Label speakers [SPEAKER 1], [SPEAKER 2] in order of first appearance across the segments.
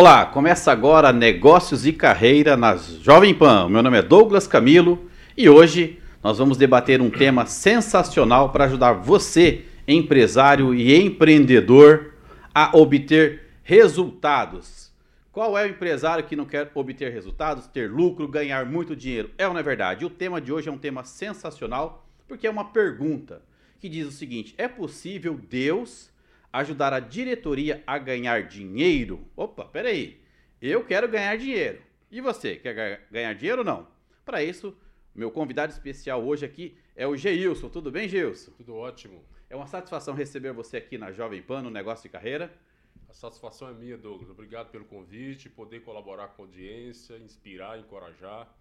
[SPEAKER 1] Olá, começa agora Negócios e Carreira na Jovem Pan. Meu nome é Douglas Camilo e hoje nós vamos debater um tema sensacional para ajudar você, empresário e empreendedor, a obter resultados. Qual é o empresário que não quer obter resultados, ter lucro, ganhar muito dinheiro? É ou não é verdade? O tema de hoje é um tema sensacional porque é uma pergunta que diz o seguinte: é possível Deus ajudar a diretoria a ganhar dinheiro? Opa, peraí. Eu quero ganhar dinheiro. E você, quer ganhar dinheiro ou não? Para isso, meu convidado especial hoje aqui é o Geilson. Tudo bem, Geilson?
[SPEAKER 2] Tudo ótimo.
[SPEAKER 1] É uma satisfação receber você aqui na Jovem Pan, no Negócio de Carreira.
[SPEAKER 2] A satisfação é minha, Douglas. Obrigado pelo convite, poder colaborar com a audiência, inspirar, encorajar.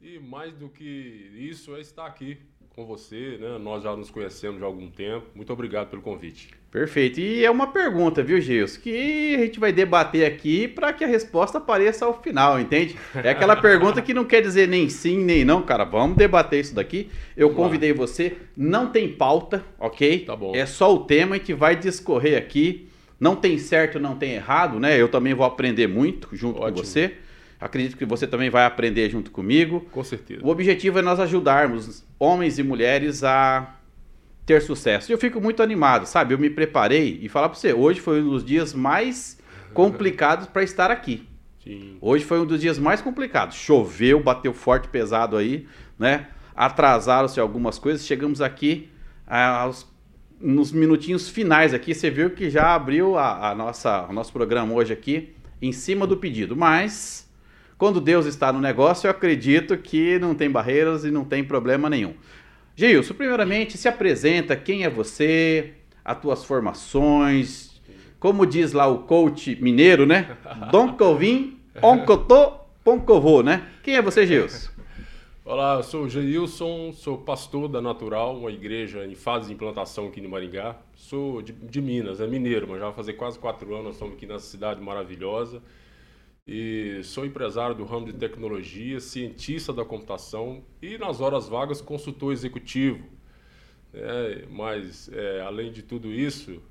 [SPEAKER 2] E mais do que isso é estar aqui com você, né? Nós já nos conhecemos há algum tempo. Muito obrigado pelo convite.
[SPEAKER 1] Perfeito. E é uma pergunta, viu, Gilson, que a gente vai debater aqui para que a resposta apareça ao final, entende? É aquela pergunta que não quer dizer nem sim, nem não, cara. Vamos debater isso daqui. Eu convidei você, não tem pauta, ok?
[SPEAKER 2] Tá bom.
[SPEAKER 1] É só o tema que vai discorrer aqui. Não tem certo, não tem errado, né? Eu também vou aprender muito junto Ótimo. com você. Acredito que você também vai aprender junto comigo.
[SPEAKER 2] Com certeza.
[SPEAKER 1] O objetivo é nós ajudarmos homens e mulheres a ter sucesso. Eu fico muito animado, sabe? Eu me preparei e falar para você, hoje foi um dos dias mais complicados para estar aqui.
[SPEAKER 2] Sim.
[SPEAKER 1] Hoje foi um dos dias mais complicados. Choveu, bateu forte, pesado aí, né? Atrasaram-se algumas coisas. Chegamos aqui aos, nos minutinhos finais aqui. Você viu que já abriu a, a nossa, o nosso programa hoje aqui em cima do pedido. Mas quando Deus está no negócio, eu acredito que não tem barreiras e não tem problema nenhum. Gilson, primeiramente, se apresenta quem é você, as tuas formações, como diz lá o coach mineiro, né? Dom Covim, Oncotô, Poncovô, né? Quem é você, Gilson?
[SPEAKER 2] Olá, eu sou o Geilson, sou pastor da Natural, uma igreja em fase de implantação aqui no Maringá. Sou de, de Minas, é mineiro, mas já vai fazer quase quatro anos, nós estamos aqui nessa cidade maravilhosa e sou empresário do ramo de tecnologia, cientista da computação e nas horas vagas consultor executivo. É, mas é, além de tudo isso,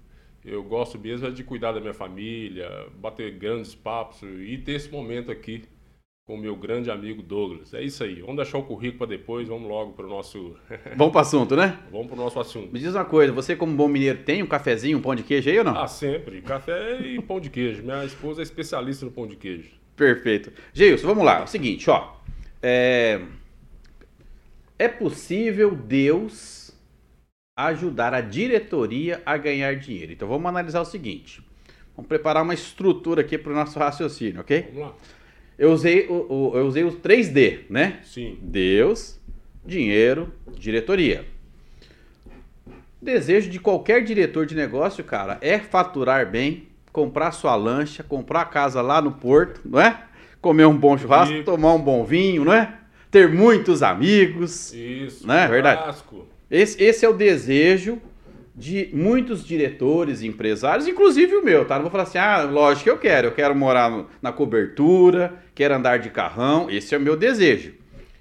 [SPEAKER 2] eu gosto mesmo é de cuidar da minha família, bater grandes papos e ter esse momento aqui com o meu grande amigo Douglas. É isso aí. Vamos deixar o currículo para depois, vamos logo para o nosso.
[SPEAKER 1] vamos para o assunto, né?
[SPEAKER 2] Vamos para o nosso assunto.
[SPEAKER 1] Me diz uma coisa, você, como bom mineiro, tem um cafezinho, um pão de queijo aí ou não?
[SPEAKER 2] Ah, sempre. Café e pão de queijo. Minha esposa é especialista no pão de queijo.
[SPEAKER 1] Perfeito. Geilson, vamos lá. É o seguinte, ó. É, é possível Deus ajudar a diretoria a ganhar dinheiro. Então vamos analisar o seguinte. Vamos preparar uma estrutura aqui para o nosso raciocínio, ok?
[SPEAKER 2] Vamos lá.
[SPEAKER 1] Eu usei, o, o, eu usei os 3D, né?
[SPEAKER 2] Sim.
[SPEAKER 1] Deus, dinheiro, diretoria. O desejo de qualquer diretor de negócio, cara, é faturar bem, comprar sua lancha, comprar a casa lá no porto, não é? Comer um bom churrasco, tomar um bom vinho, não é? Ter muitos amigos.
[SPEAKER 2] Isso,
[SPEAKER 1] não é verdade? Esse, esse é o desejo de muitos diretores, empresários, inclusive o meu, tá? Não vou falar assim, ah, lógico que eu quero, eu quero morar no, na cobertura, quero andar de carrão, esse é o meu desejo.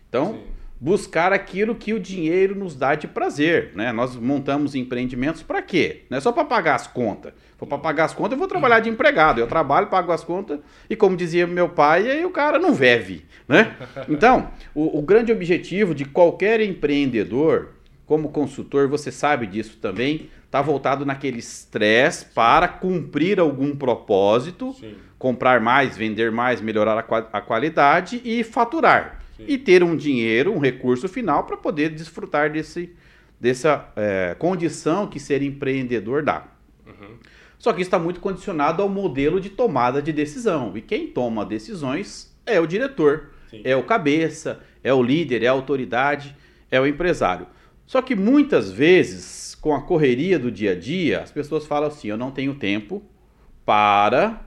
[SPEAKER 1] Então, Sim. buscar aquilo que o dinheiro nos dá de prazer, né? Nós montamos empreendimentos para quê? Não é só para pagar as contas. For para pagar as contas, eu vou trabalhar de empregado. Eu trabalho, pago as contas e, como dizia meu pai, aí o cara não vive, né? Então, o, o grande objetivo de qualquer empreendedor como consultor, você sabe disso também, está voltado naquele estresse para cumprir algum propósito,
[SPEAKER 2] Sim.
[SPEAKER 1] comprar mais, vender mais, melhorar a, a qualidade e faturar. Sim. E ter um dinheiro, um recurso final para poder desfrutar desse, dessa é, condição que ser empreendedor dá.
[SPEAKER 2] Uhum.
[SPEAKER 1] Só que isso está muito condicionado ao modelo de tomada de decisão. E quem toma decisões é o diretor,
[SPEAKER 2] Sim.
[SPEAKER 1] é o cabeça, é o líder, é a autoridade, é o empresário. Só que muitas vezes, com a correria do dia a dia, as pessoas falam assim: eu não tenho tempo para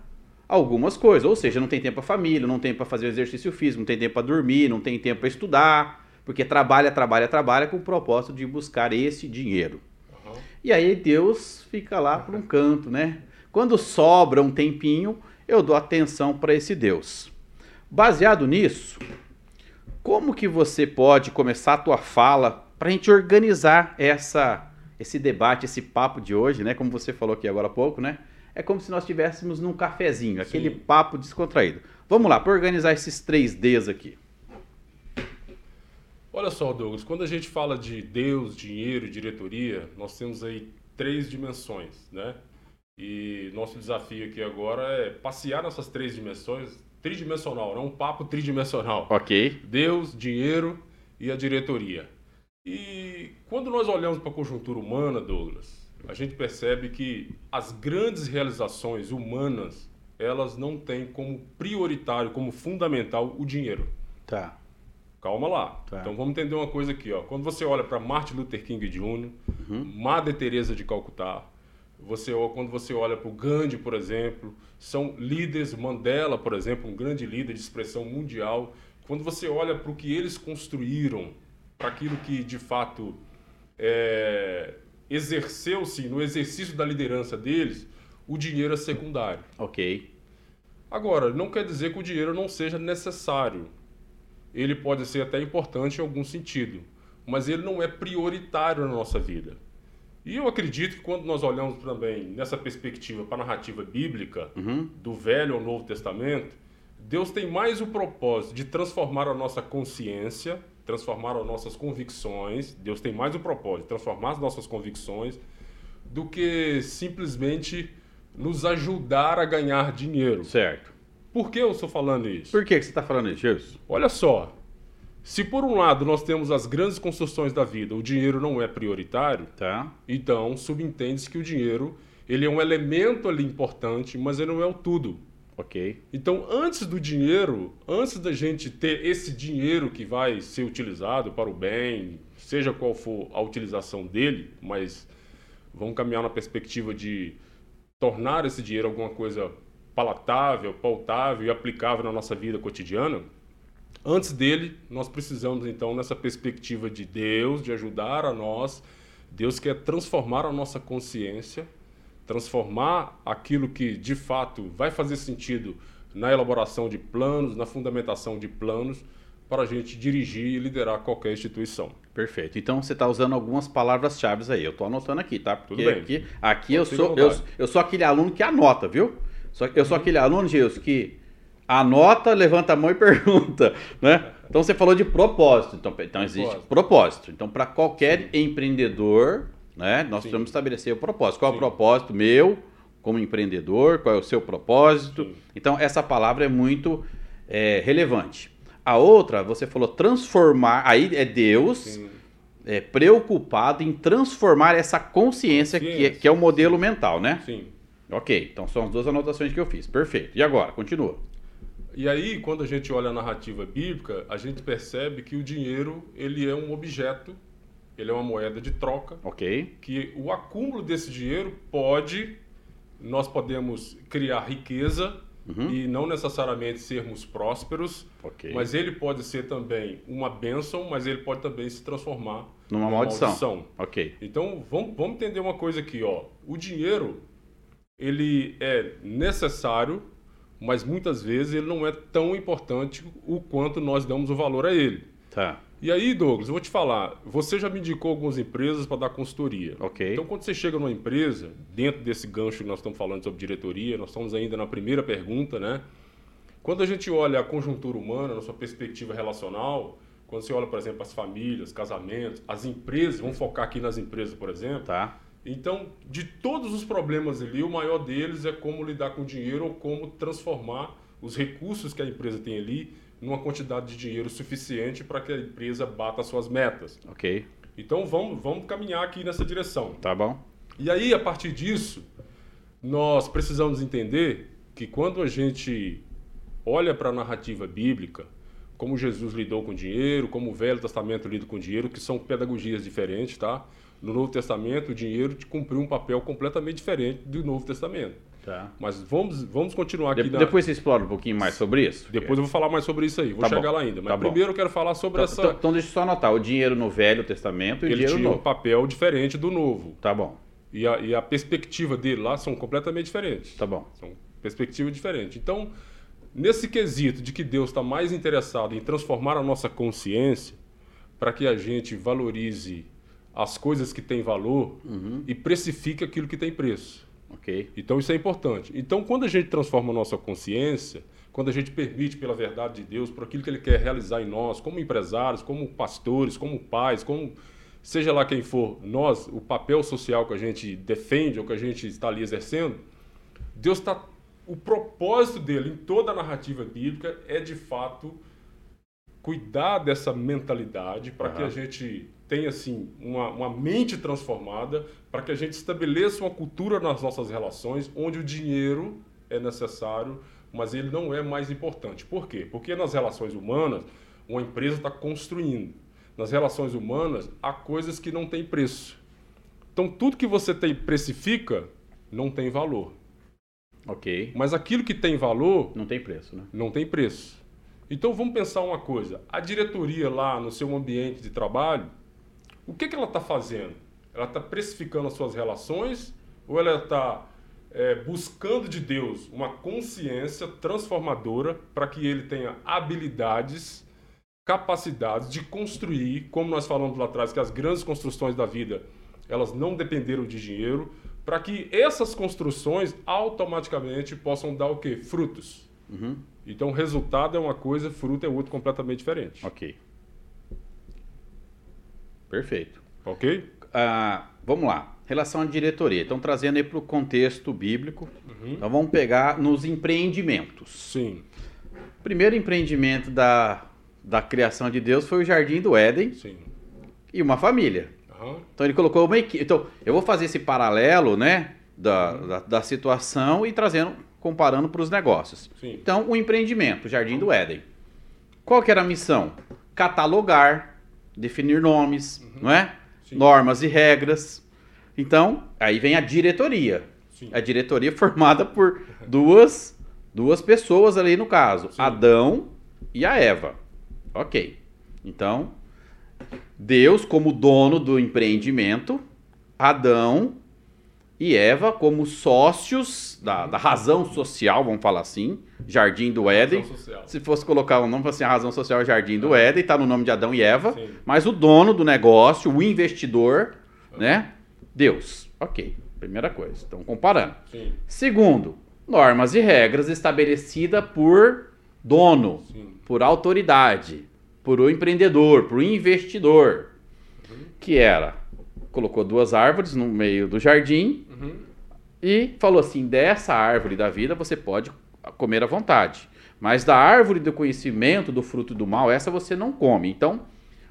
[SPEAKER 1] algumas coisas. Ou seja, não tem tempo para família, não tem para fazer exercício físico, não tem tempo para dormir, não tem tempo para estudar, porque trabalha, trabalha, trabalha com o propósito de buscar esse dinheiro.
[SPEAKER 2] Uhum.
[SPEAKER 1] E aí Deus fica lá por um canto, né? Quando sobra um tempinho, eu dou atenção para esse Deus. Baseado nisso, como que você pode começar a tua fala para a gente organizar essa, esse debate, esse papo de hoje, né? Como você falou aqui agora há pouco, né? é como se nós estivéssemos num cafezinho, aquele Sim. papo descontraído. Vamos lá, para organizar esses três Ds aqui.
[SPEAKER 2] Olha só, Douglas, quando a gente fala de Deus, dinheiro, diretoria, nós temos aí três dimensões, né? E nosso desafio aqui agora é passear nessas três dimensões, tridimensional, não um papo tridimensional.
[SPEAKER 1] Ok.
[SPEAKER 2] Deus, dinheiro e a diretoria. E quando nós olhamos para a conjuntura humana, Douglas, a gente percebe que as grandes realizações humanas, elas não têm como prioritário, como fundamental o dinheiro.
[SPEAKER 1] Tá.
[SPEAKER 2] Calma lá. Tá. Então vamos entender uma coisa aqui, ó. Quando você olha para Martin Luther King Jr., uhum. Madre Teresa de Calcutá, você quando você olha para o Gandhi, por exemplo, são líderes, Mandela, por exemplo, um grande líder de expressão mundial. Quando você olha para o que eles construíram, para aquilo que de fato é, exerceu-se no exercício da liderança deles, o dinheiro é secundário.
[SPEAKER 1] Ok.
[SPEAKER 2] Agora, não quer dizer que o dinheiro não seja necessário. Ele pode ser até importante em algum sentido, mas ele não é prioritário na nossa vida. E eu acredito que quando nós olhamos também nessa perspectiva para a narrativa bíblica, uhum. do Velho ao Novo Testamento, Deus tem mais o propósito de transformar a nossa consciência, transformar as nossas convicções. Deus tem mais o propósito transformar as nossas convicções do que simplesmente nos ajudar a ganhar dinheiro.
[SPEAKER 1] Certo.
[SPEAKER 2] Por que eu estou falando isso?
[SPEAKER 1] Por que você está falando isso, Jesus?
[SPEAKER 2] Olha só, se por um lado nós temos as grandes construções da vida, o dinheiro não é prioritário,
[SPEAKER 1] tá.
[SPEAKER 2] então subentende-se que o dinheiro ele é um elemento ali importante, mas ele não é o tudo.
[SPEAKER 1] Ok.
[SPEAKER 2] Então, antes do dinheiro, antes da gente ter esse dinheiro que vai ser utilizado para o bem, seja qual for a utilização dele, mas vamos caminhar na perspectiva de tornar esse dinheiro alguma coisa palatável, pautável e aplicável na nossa vida cotidiana, Antes dele, nós precisamos então nessa perspectiva de Deus, de ajudar a nós. Deus quer transformar a nossa consciência, transformar aquilo que de fato vai fazer sentido na elaboração de planos, na fundamentação de planos, para a gente dirigir e liderar qualquer instituição.
[SPEAKER 1] Perfeito. Então você está usando algumas palavras-chave aí. Eu estou anotando aqui, tá?
[SPEAKER 2] Porque Tudo bem.
[SPEAKER 1] aqui, aqui eu, sou, eu, eu sou aquele aluno que anota, viu? Eu sou uhum. aquele aluno, Gilson, que anota, levanta a mão e pergunta, né? Então você falou de propósito, então, então existe propósito. propósito. Então para qualquer Sim. empreendedor, né, nós Sim. precisamos estabelecer o propósito. Qual Sim. é o propósito meu como empreendedor? Qual é o seu propósito? Então essa palavra é muito é, relevante. A outra, você falou transformar, aí é Deus é, preocupado em transformar essa consciência, consciência. Que, é, que é o modelo mental, né?
[SPEAKER 2] Sim.
[SPEAKER 1] Ok, então são as duas anotações que eu fiz. Perfeito. E agora? Continua.
[SPEAKER 2] E aí, quando a gente olha a narrativa bíblica, a gente percebe que o dinheiro ele é um objeto, ele é uma moeda de troca.
[SPEAKER 1] Ok.
[SPEAKER 2] Que o acúmulo desse dinheiro pode, nós podemos criar riqueza uhum. e não necessariamente sermos prósperos,
[SPEAKER 1] okay.
[SPEAKER 2] mas ele pode ser também uma bênção, mas ele pode também se transformar
[SPEAKER 1] numa, numa maldição.
[SPEAKER 2] maldição.
[SPEAKER 1] Ok.
[SPEAKER 2] Então vamos, vamos entender uma coisa aqui, ó. O dinheiro ele é necessário mas muitas vezes ele não é tão importante o quanto nós damos o valor a ele.
[SPEAKER 1] Tá.
[SPEAKER 2] E aí, Douglas, eu vou te falar, você já me indicou algumas empresas para dar consultoria.
[SPEAKER 1] Ok.
[SPEAKER 2] Então, quando você chega numa empresa, dentro desse gancho que nós estamos falando sobre diretoria, nós estamos ainda na primeira pergunta, né? Quando a gente olha a conjuntura humana, na sua perspectiva relacional, quando você olha, por exemplo, as famílias, casamentos, as empresas, vamos focar aqui nas empresas, por exemplo.
[SPEAKER 1] Tá.
[SPEAKER 2] Então, de todos os problemas ali, o maior deles é como lidar com dinheiro ou como transformar os recursos que a empresa tem ali numa quantidade de dinheiro suficiente para que a empresa bata suas metas.
[SPEAKER 1] Ok.
[SPEAKER 2] Então, vamos, vamos caminhar aqui nessa direção.
[SPEAKER 1] Tá bom.
[SPEAKER 2] E aí, a partir disso, nós precisamos entender que quando a gente olha para a narrativa bíblica, como Jesus lidou com dinheiro, como o Velho Testamento lida com dinheiro, que são pedagogias diferentes, tá? No Novo Testamento, o dinheiro cumpriu um papel completamente diferente do Novo Testamento.
[SPEAKER 1] Tá.
[SPEAKER 2] Mas vamos, vamos continuar aqui. De,
[SPEAKER 1] na... Depois você explora um pouquinho mais sobre isso?
[SPEAKER 2] Depois eu vou falar mais sobre isso aí. Vou
[SPEAKER 1] tá
[SPEAKER 2] chegar
[SPEAKER 1] bom.
[SPEAKER 2] lá ainda. Mas
[SPEAKER 1] tá
[SPEAKER 2] primeiro eu quero falar sobre
[SPEAKER 1] então,
[SPEAKER 2] essa.
[SPEAKER 1] Então, então, deixa eu só anotar: o dinheiro no Velho Testamento e o dinheiro
[SPEAKER 2] tinha
[SPEAKER 1] novo.
[SPEAKER 2] um papel diferente do Novo.
[SPEAKER 1] Tá bom.
[SPEAKER 2] E a, e a perspectiva dele lá são completamente diferentes.
[SPEAKER 1] Tá bom.
[SPEAKER 2] São perspectivas diferentes. Então, nesse quesito de que Deus está mais interessado em transformar a nossa consciência para que a gente valorize as coisas que têm valor
[SPEAKER 1] uhum.
[SPEAKER 2] e precifique aquilo que tem preço.
[SPEAKER 1] Ok.
[SPEAKER 2] Então isso é importante. Então quando a gente transforma a nossa consciência, quando a gente permite pela verdade de Deus, por aquilo que Ele quer realizar em nós, como empresários, como pastores, como pais, como seja lá quem for, nós, o papel social que a gente defende ou que a gente está ali exercendo, Deus está. O propósito dele em toda a narrativa bíblica é de fato cuidar dessa mentalidade para uhum. que a gente tenha assim uma, uma mente transformada, para que a gente estabeleça uma cultura nas nossas relações onde o dinheiro é necessário, mas ele não é mais importante. Por quê? Porque nas relações humanas, uma empresa está construindo. Nas relações humanas, há coisas que não têm preço. Então, tudo que você tem precifica não tem valor.
[SPEAKER 1] Ok.
[SPEAKER 2] Mas aquilo que tem valor.
[SPEAKER 1] Não tem preço, né?
[SPEAKER 2] Não tem preço. Então vamos pensar uma coisa: a diretoria lá no seu ambiente de trabalho, o que, que ela está fazendo? Ela está precificando as suas relações ou ela está é, buscando de Deus uma consciência transformadora para que ele tenha habilidades, capacidades de construir, como nós falamos lá atrás, que as grandes construções da vida elas não dependeram de dinheiro, para que essas construções automaticamente possam dar o quê? Frutos.
[SPEAKER 1] Uhum.
[SPEAKER 2] Então, resultado é uma coisa, fruto é outra completamente diferente.
[SPEAKER 1] Ok. Perfeito.
[SPEAKER 2] Ok?
[SPEAKER 1] Ah, vamos lá. Relação à diretoria. Então, trazendo aí para o contexto bíblico. Uhum. Então, vamos pegar nos empreendimentos.
[SPEAKER 2] Sim.
[SPEAKER 1] O primeiro empreendimento da, da criação de Deus foi o Jardim do Éden.
[SPEAKER 2] Sim.
[SPEAKER 1] E uma família.
[SPEAKER 2] Uhum.
[SPEAKER 1] Então ele colocou uma equipe. Então eu vou fazer esse paralelo, né, da, uhum. da, da, situação e trazendo, comparando para os negócios.
[SPEAKER 2] Sim.
[SPEAKER 1] Então o empreendimento, o Jardim do Éden. Qual que era a missão? Catalogar, definir nomes, uhum. não é? Sim. Normas e regras. Então aí vem a diretoria.
[SPEAKER 2] Sim.
[SPEAKER 1] A diretoria formada por duas duas pessoas ali no caso, Adão e a Eva. Ok. Então Deus como dono do empreendimento, Adão e Eva como sócios da, da razão social, vamos falar assim, Jardim do Éden. Se fosse colocar um nome, assim, a razão social é Jardim do Éden, está no nome de Adão e Eva,
[SPEAKER 2] Sim.
[SPEAKER 1] mas o dono do negócio, o investidor, né? Deus. Ok, primeira coisa. Então, comparando.
[SPEAKER 2] Sim.
[SPEAKER 1] Segundo, normas e regras estabelecidas por dono,
[SPEAKER 2] Sim.
[SPEAKER 1] por autoridade por o empreendedor, por o investidor, uhum. que era colocou duas árvores no meio do jardim
[SPEAKER 2] uhum.
[SPEAKER 1] e falou assim: dessa árvore da vida você pode comer à vontade, mas da árvore do conhecimento do fruto do mal essa você não come. Então,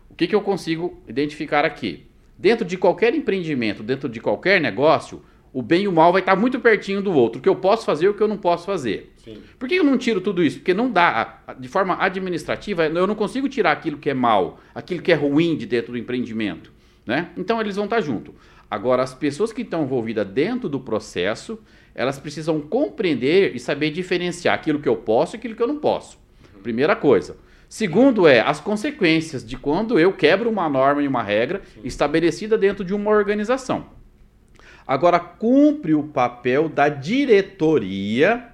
[SPEAKER 1] o que, que eu consigo identificar aqui? Dentro de qualquer empreendimento, dentro de qualquer negócio, o bem e o mal vai estar muito pertinho do outro. O que eu posso fazer e o que eu não posso fazer.
[SPEAKER 2] Sim.
[SPEAKER 1] Por que eu não tiro tudo isso? Porque não dá. De forma administrativa, eu não consigo tirar aquilo que é mal, aquilo que é ruim de dentro do empreendimento. Né? Então eles vão estar junto. Agora, as pessoas que estão envolvidas dentro do processo, elas precisam compreender e saber diferenciar aquilo que eu posso e aquilo que eu não posso. Primeira coisa. Segundo é as consequências de quando eu quebro uma norma e uma regra estabelecida dentro de uma organização. Agora, cumpre o papel da diretoria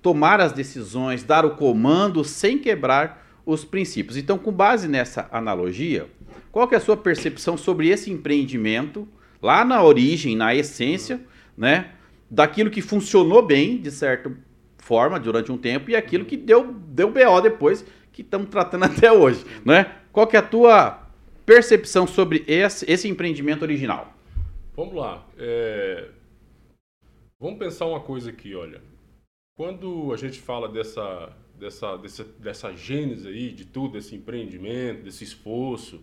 [SPEAKER 1] tomar as decisões, dar o comando sem quebrar os princípios. Então, com base nessa analogia, qual que é a sua percepção sobre esse empreendimento, lá na origem, na essência, né, daquilo que funcionou bem, de certa forma, durante um tempo, e aquilo que deu, deu BO depois, que estamos tratando até hoje, né? Qual que é a tua percepção sobre esse, esse empreendimento original?
[SPEAKER 2] Vamos lá. É... Vamos pensar uma coisa aqui, olha. Quando a gente fala dessa, dessa, dessa, dessa gênese aí de tudo, desse empreendimento, desse esforço,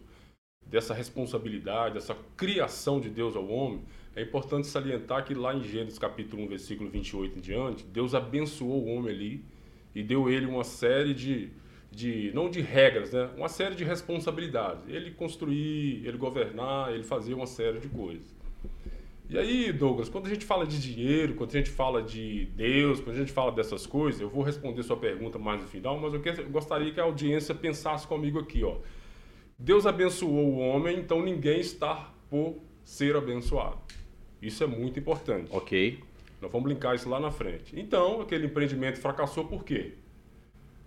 [SPEAKER 2] dessa responsabilidade, dessa criação de Deus ao homem, é importante salientar que lá em Gênesis capítulo 1, versículo 28 em diante, Deus abençoou o homem ali e deu ele uma série de, de não de regras, né? uma série de responsabilidades. Ele construir, ele governar, ele fazer uma série de coisas. E aí, Douglas, quando a gente fala de dinheiro, quando a gente fala de Deus, quando a gente fala dessas coisas, eu vou responder sua pergunta mais no final, mas eu gostaria que a audiência pensasse comigo aqui, ó. Deus abençoou o homem, então ninguém está por ser abençoado. Isso é muito importante.
[SPEAKER 1] Ok.
[SPEAKER 2] Nós vamos linkar isso lá na frente. Então, aquele empreendimento fracassou por quê?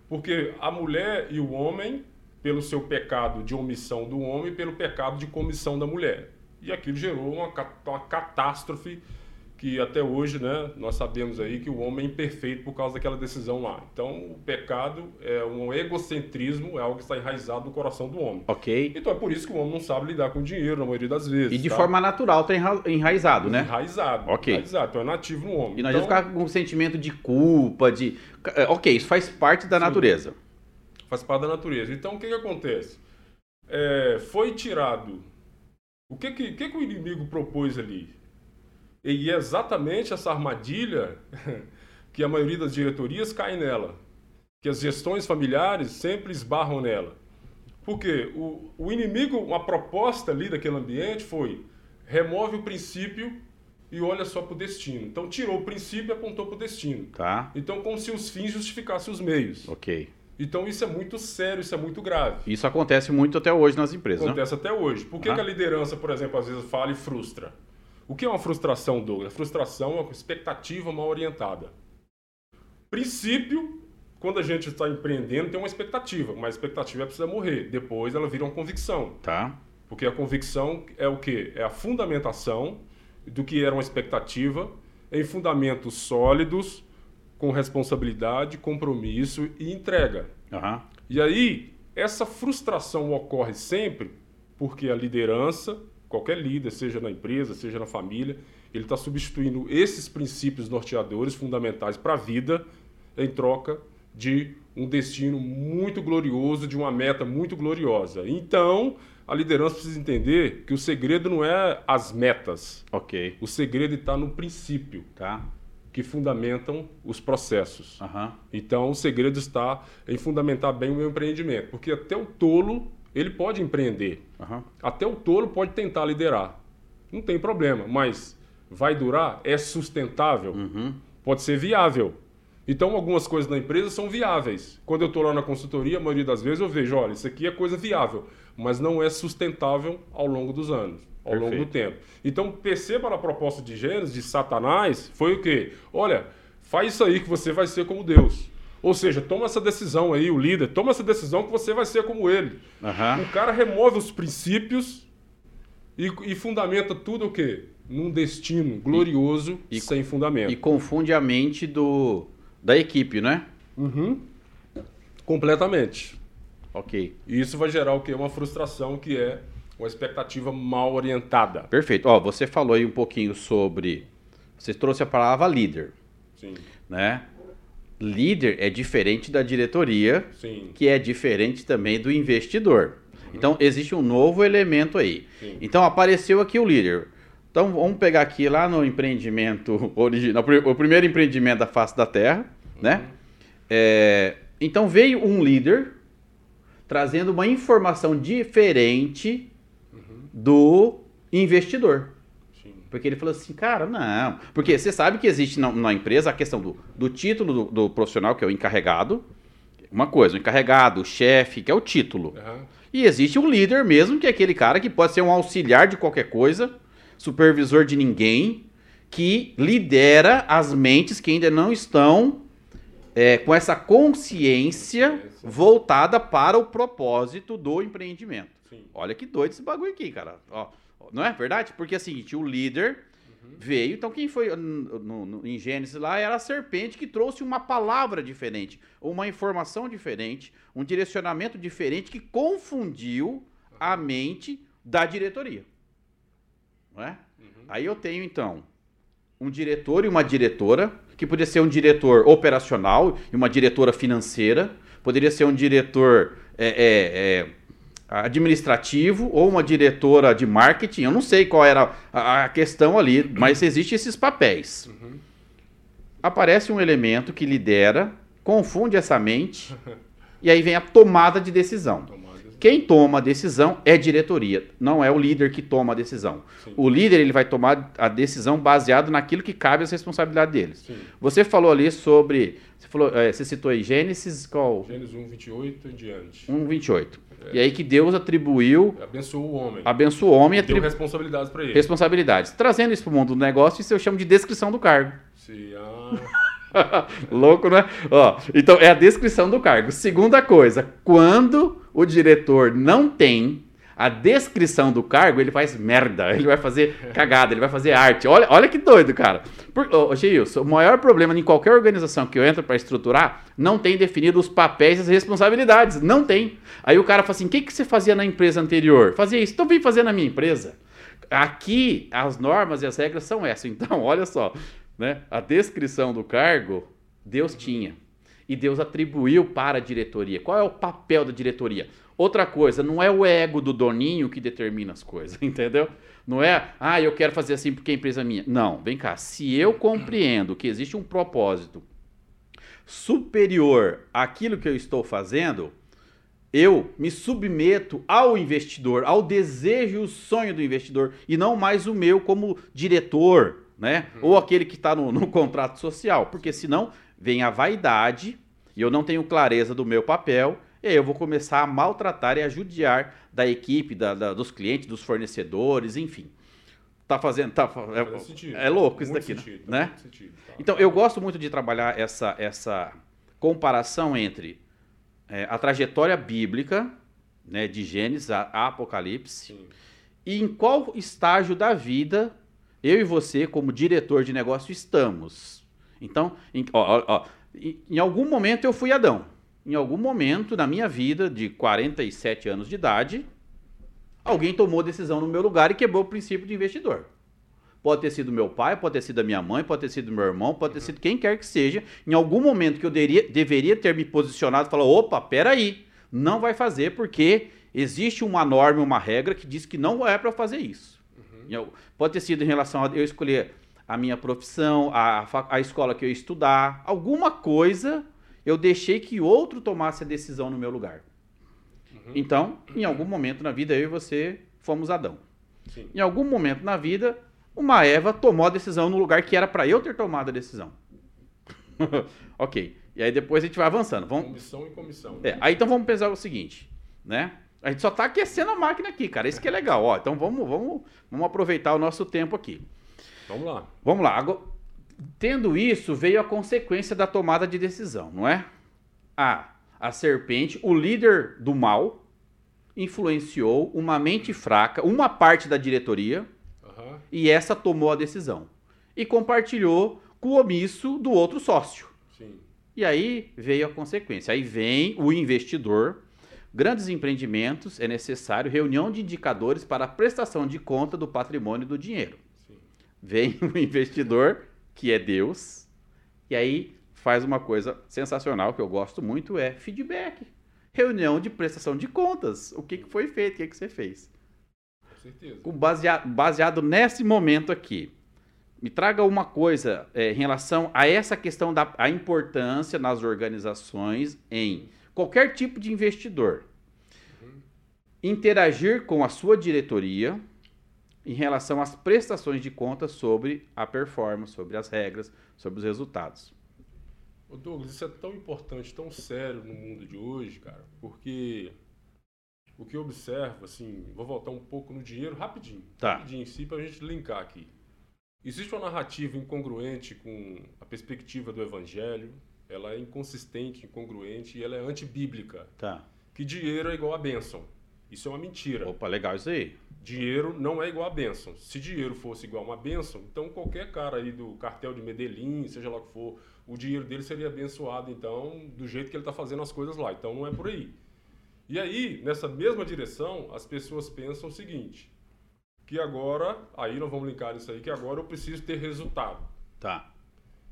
[SPEAKER 2] Porque a mulher e o homem, pelo seu pecado de omissão do homem, pelo pecado de comissão da mulher. E aquilo gerou uma, uma catástrofe que até hoje, né, nós sabemos aí que o homem é imperfeito por causa daquela decisão lá. Então, o pecado é um egocentrismo, é algo que está enraizado no coração do homem.
[SPEAKER 1] Ok.
[SPEAKER 2] Então é por isso que o homem não sabe lidar com dinheiro na maioria das vezes.
[SPEAKER 1] E de
[SPEAKER 2] tá?
[SPEAKER 1] forma natural está enraizado, né?
[SPEAKER 2] Enraizado.
[SPEAKER 1] Ok.
[SPEAKER 2] Enraizado, então é nativo no homem.
[SPEAKER 1] E nós
[SPEAKER 2] então,
[SPEAKER 1] vamos ficar com um sentimento de culpa, de. É, Ok, isso faz parte da
[SPEAKER 2] Sim.
[SPEAKER 1] natureza.
[SPEAKER 2] Faz parte da natureza. Então, o que, que acontece? É, foi tirado. O que, que, que, que o inimigo propôs ali? E é exatamente essa armadilha que a maioria das diretorias cai nela. Que as gestões familiares sempre esbarram nela. Porque o, o inimigo, a proposta ali daquele ambiente foi remove o princípio e olha só para o destino. Então tirou o princípio e apontou para o destino.
[SPEAKER 1] Tá?
[SPEAKER 2] Então, como se os fins justificassem os meios.
[SPEAKER 1] Ok.
[SPEAKER 2] Então isso é muito sério, isso é muito grave.
[SPEAKER 1] Isso acontece muito até hoje nas empresas, né?
[SPEAKER 2] Acontece até hoje. Por que,
[SPEAKER 1] Ah.
[SPEAKER 2] que a liderança, por exemplo, às vezes fala e frustra? O que é uma frustração, Douglas? Frustração é uma expectativa mal orientada. Princípio, quando a gente está empreendendo, tem uma expectativa, mas a expectativa precisa morrer. Depois ela vira uma convicção.
[SPEAKER 1] Tá?
[SPEAKER 2] Porque a convicção é o quê? É a fundamentação do que era uma expectativa em fundamentos sólidos, com responsabilidade, compromisso e entrega.
[SPEAKER 1] Aham.
[SPEAKER 2] E aí, essa frustração ocorre sempre porque a liderança, qualquer líder, seja na empresa, seja na família, ele está substituindo esses princípios norteadores fundamentais para a vida em troca de um destino muito glorioso, de uma meta muito gloriosa. Então, a liderança precisa entender que o segredo não é as metas,
[SPEAKER 1] Ok.
[SPEAKER 2] o segredo está no princípio
[SPEAKER 1] Tá?
[SPEAKER 2] que fundamentam os processos.
[SPEAKER 1] Aham.
[SPEAKER 2] Então, o segredo está em fundamentar bem o meu empreendimento, porque até o tolo ele pode empreender,
[SPEAKER 1] Aham.
[SPEAKER 2] até o tolo pode tentar liderar, não tem problema, mas vai durar? É sustentável?
[SPEAKER 1] Uhum.
[SPEAKER 2] Pode ser viável. Então, algumas coisas na empresa são viáveis. Quando eu estou lá na consultoria, a maioria das vezes eu vejo, olha, isso aqui é coisa viável, mas não é sustentável ao longo dos anos, ao longo do
[SPEAKER 1] Perfeito.
[SPEAKER 2] tempo. Então, perceba na proposta de Gênesis, de Satanás, foi o quê? Olha, faz isso aí que você vai ser como Deus. Ou seja, toma essa decisão aí, o líder, toma essa decisão que você vai ser como ele.
[SPEAKER 1] Aham.
[SPEAKER 2] O cara remove os princípios e, e fundamenta tudo o quê? Num destino glorioso
[SPEAKER 1] e-
[SPEAKER 2] sem fundamento.
[SPEAKER 1] E confunde a mente do da equipe, né?
[SPEAKER 2] Uhum. Completamente.
[SPEAKER 1] Ok.
[SPEAKER 2] E isso vai gerar o quê? Uma frustração que é uma expectativa mal orientada.
[SPEAKER 1] Perfeito. Ó, você falou aí um pouquinho sobre. Você trouxe a palavra líder,
[SPEAKER 2] Sim,
[SPEAKER 1] né? Líder é diferente da diretoria,
[SPEAKER 2] sim,
[SPEAKER 1] que é diferente também do investidor. Então existe um novo elemento aí.
[SPEAKER 2] Sim.
[SPEAKER 1] Então apareceu aqui o líder. Então vamos pegar aqui lá no empreendimento original, o primeiro empreendimento da face da Terra, né? É, então veio um líder trazendo uma informação diferente do investidor. Porque ele falou assim, cara, não. Porque você sabe que existe na, na empresa a questão do, do título do, do profissional, que é o encarregado. Uma coisa, o encarregado, o chefe, que é o título.
[SPEAKER 2] Aham.
[SPEAKER 1] E existe o líder mesmo, que é aquele cara que pode ser um auxiliar de qualquer coisa, supervisor de ninguém, que lidera as mentes que ainda não estão é, com essa consciência voltada para o propósito do empreendimento.
[SPEAKER 2] Sim.
[SPEAKER 1] Olha que doido esse bagulho aqui, cara. Ó, não é verdade? Porque é o seguinte, o líder veio, então quem foi no, no- no- em Gênesis lá era a serpente que trouxe uma palavra diferente, uma informação diferente, um direcionamento diferente que confundiu a mente da diretoria. Não é? Aí eu tenho então um diretor e uma diretora, que poderia ser um diretor operacional e uma diretora financeira, poderia ser um diretor é, é, é, administrativo ou uma diretora de marketing. Eu não sei qual era a, a questão ali, mas existem esses papéis. Aparece um elemento que lidera, confunde essa mente, e aí vem a tomada de decisão. Quem toma a decisão é diretoria, não é o líder que toma a decisão.
[SPEAKER 2] Sim.
[SPEAKER 1] O líder ele vai tomar a decisão baseado naquilo que cabe às responsabilidades deles.
[SPEAKER 2] Sim.
[SPEAKER 1] Você falou ali sobre, você falou, é, você citou aí Gênesis qual?
[SPEAKER 2] Gênesis 1, 28 em diante.
[SPEAKER 1] 1:28. E aí que Deus atribuiu,
[SPEAKER 2] Abençoou o homem.
[SPEAKER 1] abençoou o homem e atribuiu
[SPEAKER 2] responsabilidades para ele.
[SPEAKER 1] responsabilidades. Trazendo isso para o mundo do negócio, isso eu chamo de descrição do cargo.
[SPEAKER 2] Se, ah,
[SPEAKER 1] Louco, né? Ó, então é a descrição do cargo. Segunda coisa, quando o diretor não tem a descrição do cargo, ele faz merda, ele vai fazer cagada, ele vai fazer arte. Olha, olha que doido, cara. Por, ô, Gilson, o maior problema em qualquer organização que eu entro para estruturar, não tem definido os papéis e as responsabilidades. Não tem. Aí o cara fala assim: o que, que você fazia na empresa anterior? Fazia isso, então vem fazer na minha empresa. Aqui, as normas e as regras são essas. Então, olha só, né? A descrição do cargo, Deus tinha. E Deus atribuiu para a diretoria. Qual é o papel da diretoria? Outra coisa, não é o ego do doninho que determina as coisas, entendeu? Não é, ah, eu quero fazer assim porque a empresa é minha. Não, vem cá. Se eu compreendo que existe um propósito superior àquilo que eu estou fazendo, eu me submeto ao investidor, ao desejo e o sonho do investidor, e não mais o meu como diretor, né? Uhum. Ou aquele que está no, no contrato social. Porque senão vem a vaidade, e eu não tenho clareza do meu papel e aí eu vou começar a maltratar e a judiar da equipe, da, da dos clientes, dos fornecedores, enfim. Tá fazendo. Tá, é, sentido, é louco isso daqui, sentido, né? Sentido, tá. Então, eu gosto muito de trabalhar essa, essa comparação entre é, a trajetória bíblica, né, de Gênesis a, a Apocalipse, Sim. e em qual estágio da vida eu e você, como diretor de negócio, estamos. Então, em, ó, ó, em, algum momento eu fui Adão em algum momento na minha vida, de 47 anos de idade, alguém tomou decisão no meu lugar e quebrou o princípio de investidor. Pode ter sido meu pai, pode ter sido a minha mãe, pode ter sido meu irmão, pode ter sido quem quer que seja. Em algum momento que eu deveria, deveria ter me posicionado e falar: opa, peraí, não vai fazer porque existe uma norma, uma regra que diz que não é para fazer isso. Pode ter sido em relação a eu escolher a minha profissão, a, a escola que eu ia estudar, alguma coisa eu deixei que outro tomasse a decisão no meu lugar. Uhum. Então, em algum momento na vida, eu e você fomos Adão. Sim. Em algum momento na vida, uma Eva tomou a decisão no lugar que era para eu ter tomado a decisão. ok. E aí depois a gente vai avançando. Vamos...
[SPEAKER 2] Comissão e comissão.
[SPEAKER 1] É, aí então vamos pensar o seguinte, né? A gente só está aquecendo a máquina aqui, cara. Isso que é legal. Ó, então vamos, vamos, vamos aproveitar o nosso tempo aqui.
[SPEAKER 2] Vamos lá.
[SPEAKER 1] Vamos lá. Agora, Tendo isso, veio a consequência da tomada de decisão, não é? A, a serpente, o líder do mal, influenciou uma mente fraca, uma parte da diretoria, uhum. e essa tomou a decisão. E compartilhou com o omisso do outro sócio. Sim. E aí veio a consequência. Aí vem o investidor. Grandes empreendimentos é necessário reunião de indicadores para a prestação de conta do patrimônio do dinheiro. Sim. Vem o investidor que é Deus, e aí faz uma coisa sensacional que eu gosto muito, é feedback. Reunião de prestação de contas. O que, que foi feito, o que, que você fez.
[SPEAKER 2] Com certeza.
[SPEAKER 1] Baseado, baseado nesse momento aqui, me traga uma coisa é, em relação a essa questão da a importância nas organizações em qualquer tipo de investidor uhum. interagir com a sua diretoria em relação às prestações de contas sobre a performance, sobre as regras, sobre os resultados.
[SPEAKER 2] Ô Douglas, isso é tão importante, tão sério no mundo de hoje, cara, porque o que eu observo, assim, vou voltar um pouco no dinheiro rapidinho,
[SPEAKER 1] tá.
[SPEAKER 2] rapidinho em si, para a gente linkar aqui. Existe uma narrativa incongruente com a perspectiva do evangelho, ela é inconsistente, incongruente e ela é antibíblica.
[SPEAKER 1] Tá.
[SPEAKER 2] Que dinheiro é igual a bênção. Isso é uma mentira.
[SPEAKER 1] Opa, legal isso aí.
[SPEAKER 2] Dinheiro não é igual a bênção. Se dinheiro fosse igual a uma bênção, então qualquer cara aí do cartel de Medellín, seja lá o que for, o dinheiro dele seria abençoado, então, do jeito que ele está fazendo as coisas lá. Então não é por aí. E aí, nessa mesma direção, as pessoas pensam o seguinte: que agora, aí nós vamos linkar isso aí, que agora eu preciso ter resultado.
[SPEAKER 1] Tá.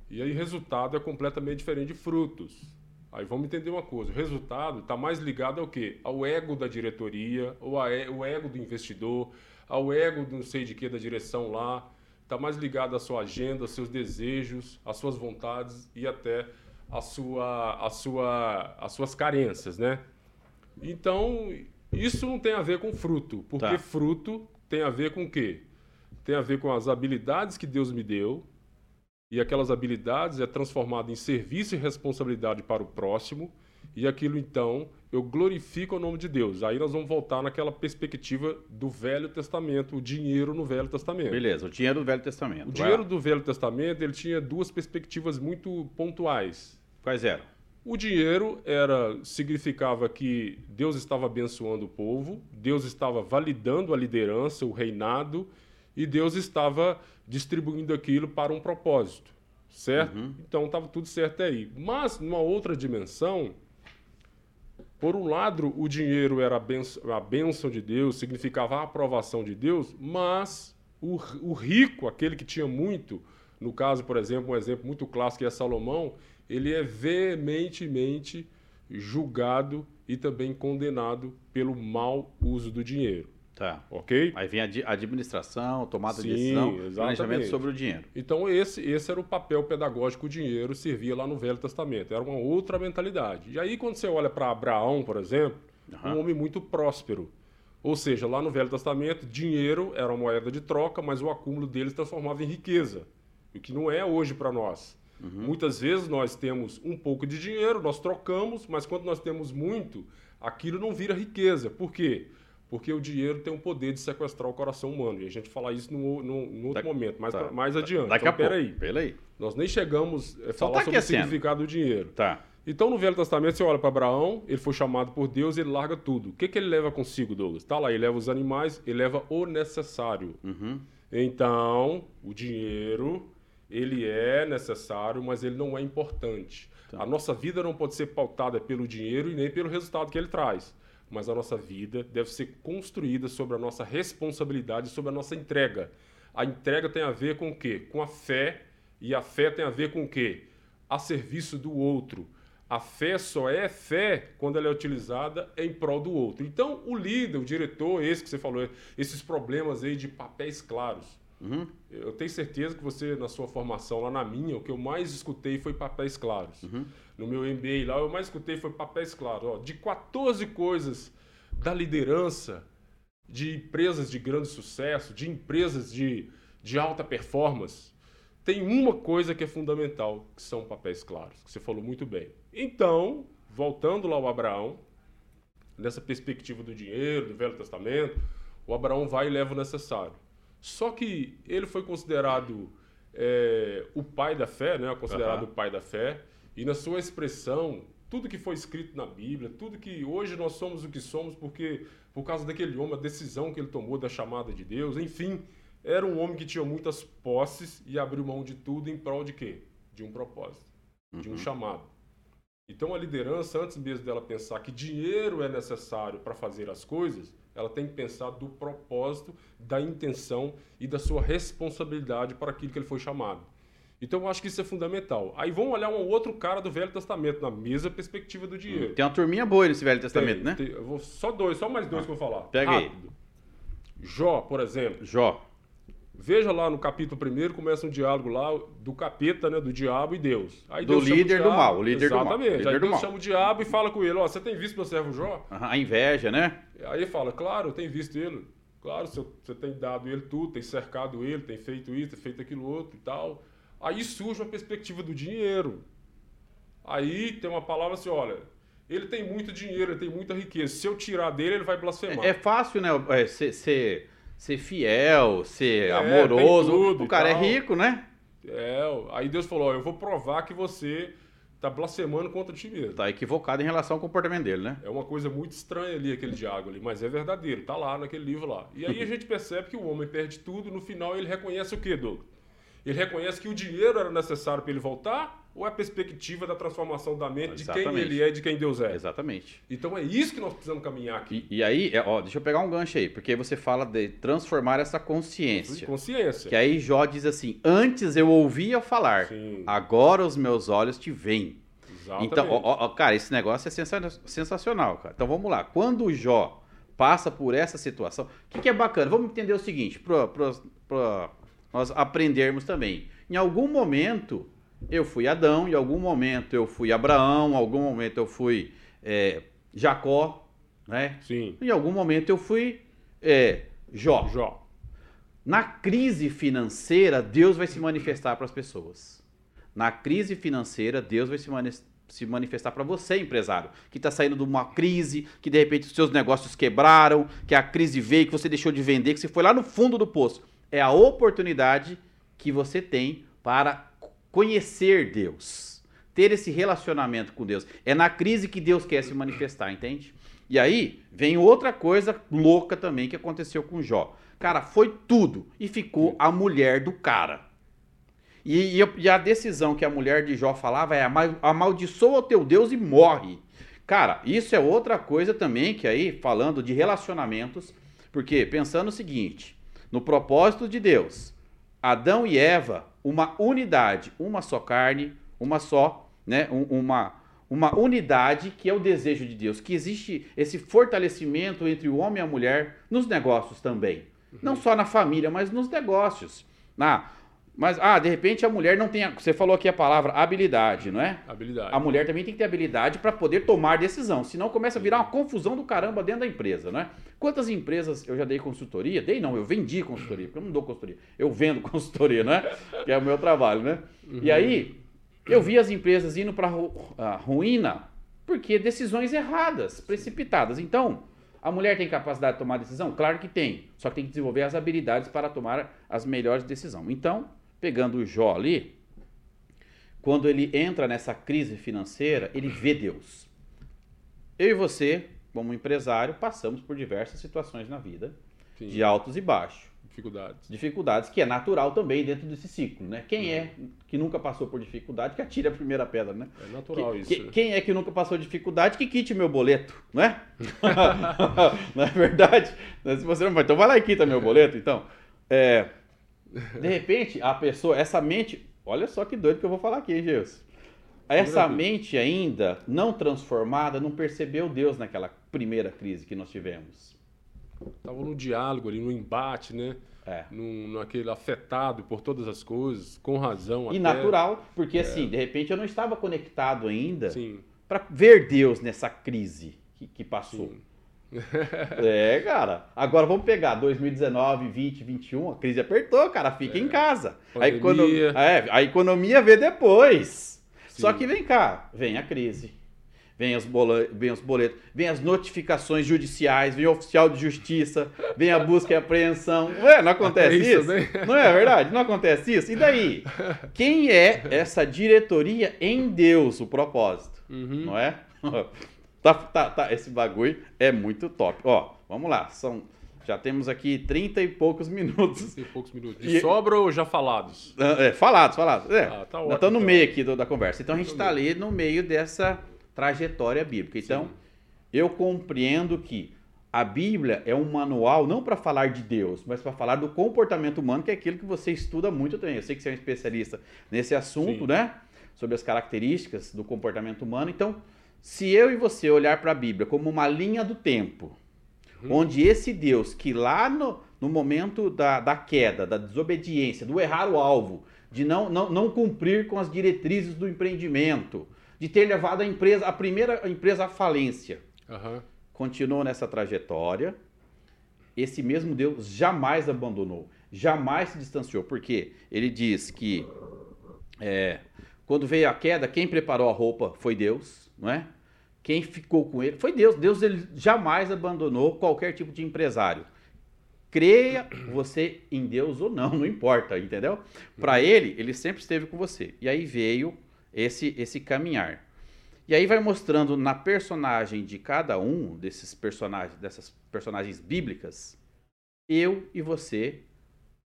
[SPEAKER 2] E aí, resultado é completamente diferente de frutos. Aí vamos entender uma coisa: o resultado está mais ligado ao quê? Ao ego da diretoria, ou ao ego do investidor, ao ego do não sei de que da direção lá. Está mais ligado à sua agenda, aos seus desejos, às suas vontades e até a sua, a sua, as suas carências, né? Então, isso não tem a ver com fruto, porque tá. fruto tem a ver com o quê? Tem a ver com as habilidades que Deus me deu, e aquelas habilidades é transformado em serviço e responsabilidade para o próximo, e aquilo então eu glorifico o nome de Deus. Aí nós vamos voltar naquela perspectiva do Velho Testamento, o dinheiro no Velho Testamento.
[SPEAKER 1] Beleza, o dinheiro do Velho Testamento.
[SPEAKER 2] O dinheiro do Velho Testamento ele tinha duas perspectivas muito pontuais.
[SPEAKER 1] Quais eram?
[SPEAKER 2] O dinheiro era significava que Deus estava abençoando o povo, Deus estava validando a liderança, o reinado, e Deus estava distribuindo aquilo para um propósito, certo? Uhum. Então estava tudo certo aí. Mas numa outra dimensão, por um lado, o dinheiro era a benção, a benção de Deus, significava a aprovação de Deus, mas o, o rico, aquele que tinha muito, no caso, por exemplo, um exemplo muito clássico é Salomão, ele é veementemente julgado e também condenado pelo mau uso do dinheiro.
[SPEAKER 1] Tá. Ok? Aí vem a administração, tomada Sim, de decisão, exatamente. planejamento sobre o dinheiro.
[SPEAKER 2] Então, esse, esse era o papel pedagógico o dinheiro servia lá no Velho Testamento. Era uma outra mentalidade. E aí, quando você olha para Abraão, por exemplo, uhum. um homem muito próspero. Ou seja, lá no Velho Testamento, dinheiro era uma moeda de troca, mas o acúmulo deles transformava em riqueza. O que não é hoje para nós. Uhum. Muitas vezes nós temos um pouco de dinheiro, nós trocamos, mas quando nós temos muito, aquilo não vira riqueza. Por quê? Porque o dinheiro tem o poder de sequestrar o coração humano. E a gente falar isso no, outro da, momento, mais, tá, mais adiante.
[SPEAKER 1] Daqui então, a pouco. Peraí.
[SPEAKER 2] peraí. Nós nem chegamos a falar tá sobre o significado do dinheiro. Tá. Então, no Velho Testamento, você olha para Abraão, ele foi chamado por Deus, ele larga tudo. O que, que ele leva consigo, Douglas? Tá lá, ele leva os animais, ele leva o necessário. Uhum. Então, o dinheiro, ele é necessário, mas ele não é importante. Tá. A nossa vida não pode ser pautada pelo dinheiro e nem pelo resultado que ele traz mas a nossa vida deve ser construída sobre a nossa responsabilidade, sobre a nossa entrega. A entrega tem a ver com o quê? Com a fé, e a fé tem a ver com o quê? A serviço do outro. A fé só é fé quando ela é utilizada em prol do outro. Então, o líder, o diretor, esse que você falou, esses problemas aí de papéis claros. Uhum. Eu tenho certeza que você, na sua formação, lá na minha, o que eu mais escutei foi papéis claros. Uhum. No meu MBA lá, eu mais escutei foi papéis claros. Ó, de 14 coisas da liderança de empresas de grande sucesso, de empresas de, de alta performance, tem uma coisa que é fundamental, que são papéis claros, que você falou muito bem. Então, voltando lá ao Abraão, nessa perspectiva do dinheiro, do Velho Testamento, o Abraão vai e leva o necessário. Só que ele foi considerado é, o pai da fé, né? considerado uhum. o pai da fé, e na sua expressão, tudo que foi escrito na Bíblia, tudo que hoje nós somos o que somos, porque por causa daquele homem, a decisão que ele tomou da chamada de Deus, enfim, era um homem que tinha muitas posses e abriu mão de tudo em prol de quê? De um propósito, uhum. de um uhum. chamado. Então a liderança, antes mesmo dela pensar que dinheiro é necessário para fazer as coisas, ela tem que pensar do propósito, da intenção e da sua responsabilidade para aquilo que ele foi chamado. Então eu acho que isso é fundamental. Aí vamos olhar um outro cara do Velho Testamento, na mesma perspectiva do dinheiro.
[SPEAKER 1] Tem uma turminha boa nesse Velho Testamento, tem, né?
[SPEAKER 2] Tem, só dois, só mais dois ah, que eu vou falar.
[SPEAKER 1] Pega Rápido. aí.
[SPEAKER 2] Jó, por exemplo.
[SPEAKER 1] Jó.
[SPEAKER 2] Veja lá no capítulo 1, começa um diálogo lá do capeta, né? Do diabo e Deus.
[SPEAKER 1] Aí do Deus líder do mal, o líder
[SPEAKER 2] Exatamente.
[SPEAKER 1] do mal.
[SPEAKER 2] Exatamente. Aí Deus chama o diabo e fala com ele, ó, você tem visto meu servo Jó?
[SPEAKER 1] a inveja, né?
[SPEAKER 2] Aí ele fala, claro, eu tenho visto ele. Claro, você tem dado ele tudo, tem cercado ele, tem feito isso, tem feito aquilo outro e tal. Aí surge uma perspectiva do dinheiro. Aí tem uma palavra assim, olha, ele tem muito dinheiro, ele tem muita riqueza. Se eu tirar dele, ele vai blasfemar.
[SPEAKER 1] É, é fácil, né? É, ser, ser ser fiel, ser é, amoroso. o cara é rico, né?
[SPEAKER 2] É, aí Deus falou: ó, eu vou provar que você tá blasfemando contra ti mesmo.
[SPEAKER 1] Tá equivocado em relação ao comportamento dele, né?
[SPEAKER 2] É uma coisa muito estranha ali, aquele diálogo ali, mas é verdadeiro, tá lá naquele livro lá. E aí a gente percebe que o homem perde tudo, no final ele reconhece o quê, Douglas? Ele reconhece que o dinheiro era necessário para ele voltar ou é a perspectiva da transformação da mente Exatamente. de quem ele é e de quem Deus é?
[SPEAKER 1] Exatamente.
[SPEAKER 2] Então é isso que nós precisamos caminhar aqui.
[SPEAKER 1] E, e aí, é, ó, deixa eu pegar um gancho aí, porque você fala de transformar essa consciência.
[SPEAKER 2] Consciência.
[SPEAKER 1] Que aí Jó diz assim: Antes eu ouvia falar, Sim. agora os meus olhos te veem. Exatamente. Então, ó, ó, cara, esse negócio é sensacional, cara. Então vamos lá. Quando o Jó passa por essa situação, o que, que é bacana? Vamos entender o seguinte, para nós aprendermos também. Em algum momento eu fui Adão, em algum momento eu fui Abraão, em algum momento eu fui é, Jacó, né?
[SPEAKER 2] Sim.
[SPEAKER 1] Em algum momento eu fui é, Jó.
[SPEAKER 2] Jó.
[SPEAKER 1] Na crise financeira, Deus vai se manifestar para as pessoas. Na crise financeira, Deus vai se, mani se manifestar para você, empresário, que está saindo de uma crise, que de repente os seus negócios quebraram, que a crise veio, que você deixou de vender, que você foi lá no fundo do poço. É a oportunidade que você tem para conhecer Deus, ter esse relacionamento com Deus. É na crise que Deus quer se manifestar, entende? E aí vem outra coisa louca também que aconteceu com Jó. Cara, foi tudo e ficou a mulher do cara. E, e, e a decisão que a mulher de Jó falava é amaldiçoa o teu Deus e morre. Cara, isso é outra coisa também que aí, falando de relacionamentos, porque pensando o seguinte, no propósito de Deus, Adão e Eva, uma unidade, uma só carne, uma só, né, uma, uma unidade que é o desejo de Deus, que existe esse fortalecimento entre o homem e a mulher nos negócios também. Uhum. Não só na família, mas nos negócios. Ah, mas, ah, de repente a mulher não tem. A, você falou aqui a palavra habilidade, não é?
[SPEAKER 2] Habilidade.
[SPEAKER 1] A mulher também tem que ter habilidade para poder tomar decisão. Senão começa a virar uma confusão do caramba dentro da empresa, não é? Quantas empresas eu já dei consultoria? Dei não, eu vendi consultoria, porque eu não dou consultoria. Eu vendo consultoria, né? Que é o meu trabalho, né? Uhum. E aí, eu vi as empresas indo para a ruína porque decisões erradas, precipitadas. Então, a mulher tem capacidade de tomar decisão? Claro que tem. Só que tem que desenvolver as habilidades para tomar as melhores decisões. Então, pegando o Jó ali, quando ele entra nessa crise financeira, ele vê Deus. Eu e você, como empresário, passamos por diversas situações na vida, Sim. de altos e baixos.
[SPEAKER 2] Dificuldades.
[SPEAKER 1] Dificuldades, que é natural também dentro desse ciclo, né? Quem é que nunca passou por dificuldade, que atire a primeira pedra, né?
[SPEAKER 2] É natural
[SPEAKER 1] que,
[SPEAKER 2] isso.
[SPEAKER 1] Que, quem é que nunca passou dificuldade, que quite meu boleto, não é? não é verdade? Se você não vai, então vai lá e quita meu boleto, então. É, de repente, a pessoa, essa mente, olha só que doido que eu vou falar aqui, Jesus. Essa mente ainda não transformada não percebeu Deus naquela primeira crise que nós tivemos.
[SPEAKER 2] Estava no diálogo ali, no embate, né?
[SPEAKER 1] É.
[SPEAKER 2] Num, naquele afetado por todas as coisas, com razão.
[SPEAKER 1] E
[SPEAKER 2] até.
[SPEAKER 1] natural, porque é. assim, de repente eu não estava conectado ainda para ver Deus nessa crise que, que passou. Sim. É, cara. Agora vamos pegar 2019, 20, 21, a crise apertou, cara, fica é. em casa. A economia, é, a economia vê depois. Sim. Só que vem cá, vem a crise vem os, boletos, vem os boletos, vem as notificações judiciais, vem o oficial de justiça, vem a busca e apreensão. Ué, não acontece isso? isso? Não é verdade? Não acontece isso? E daí? Quem é essa diretoria em Deus, o propósito? Uhum. Não é? Tá, tá, tá, esse bagulho é muito top. Ó, vamos lá, são... Já temos aqui 30 e poucos minutos. 30
[SPEAKER 2] e poucos minutos. De e... sobra ou já falados?
[SPEAKER 1] É, falados, falados. É, ah, tá ótimo, Estamos no então. meio aqui do, da conversa. Então a gente está ali no meio dessa trajetória bíblica. Então, Sim. eu compreendo que a Bíblia é um manual não para falar de Deus, mas para falar do comportamento humano, que é aquilo que você estuda muito também. Eu sei que você é um especialista nesse assunto, Sim. né? Sobre as características do comportamento humano. Então, se eu e você olhar para a Bíblia como uma linha do tempo, uhum. onde esse Deus que lá no, no momento da, da queda, da desobediência, do errar o alvo, de não, não, não cumprir com as diretrizes do empreendimento, de ter levado a empresa, a primeira empresa à falência.
[SPEAKER 2] Uhum.
[SPEAKER 1] Continuou nessa trajetória. Esse mesmo Deus jamais abandonou, jamais se distanciou, porque ele diz que é, quando veio a queda, quem preparou a roupa foi Deus, não é? Quem ficou com ele foi Deus. Deus ele jamais abandonou qualquer tipo de empresário. Creia você em Deus ou não, não importa, entendeu? Para uhum. ele, ele sempre esteve com você. E aí veio esse, esse caminhar. E aí vai mostrando na personagem de cada um desses personagens, dessas personagens bíblicas, eu e você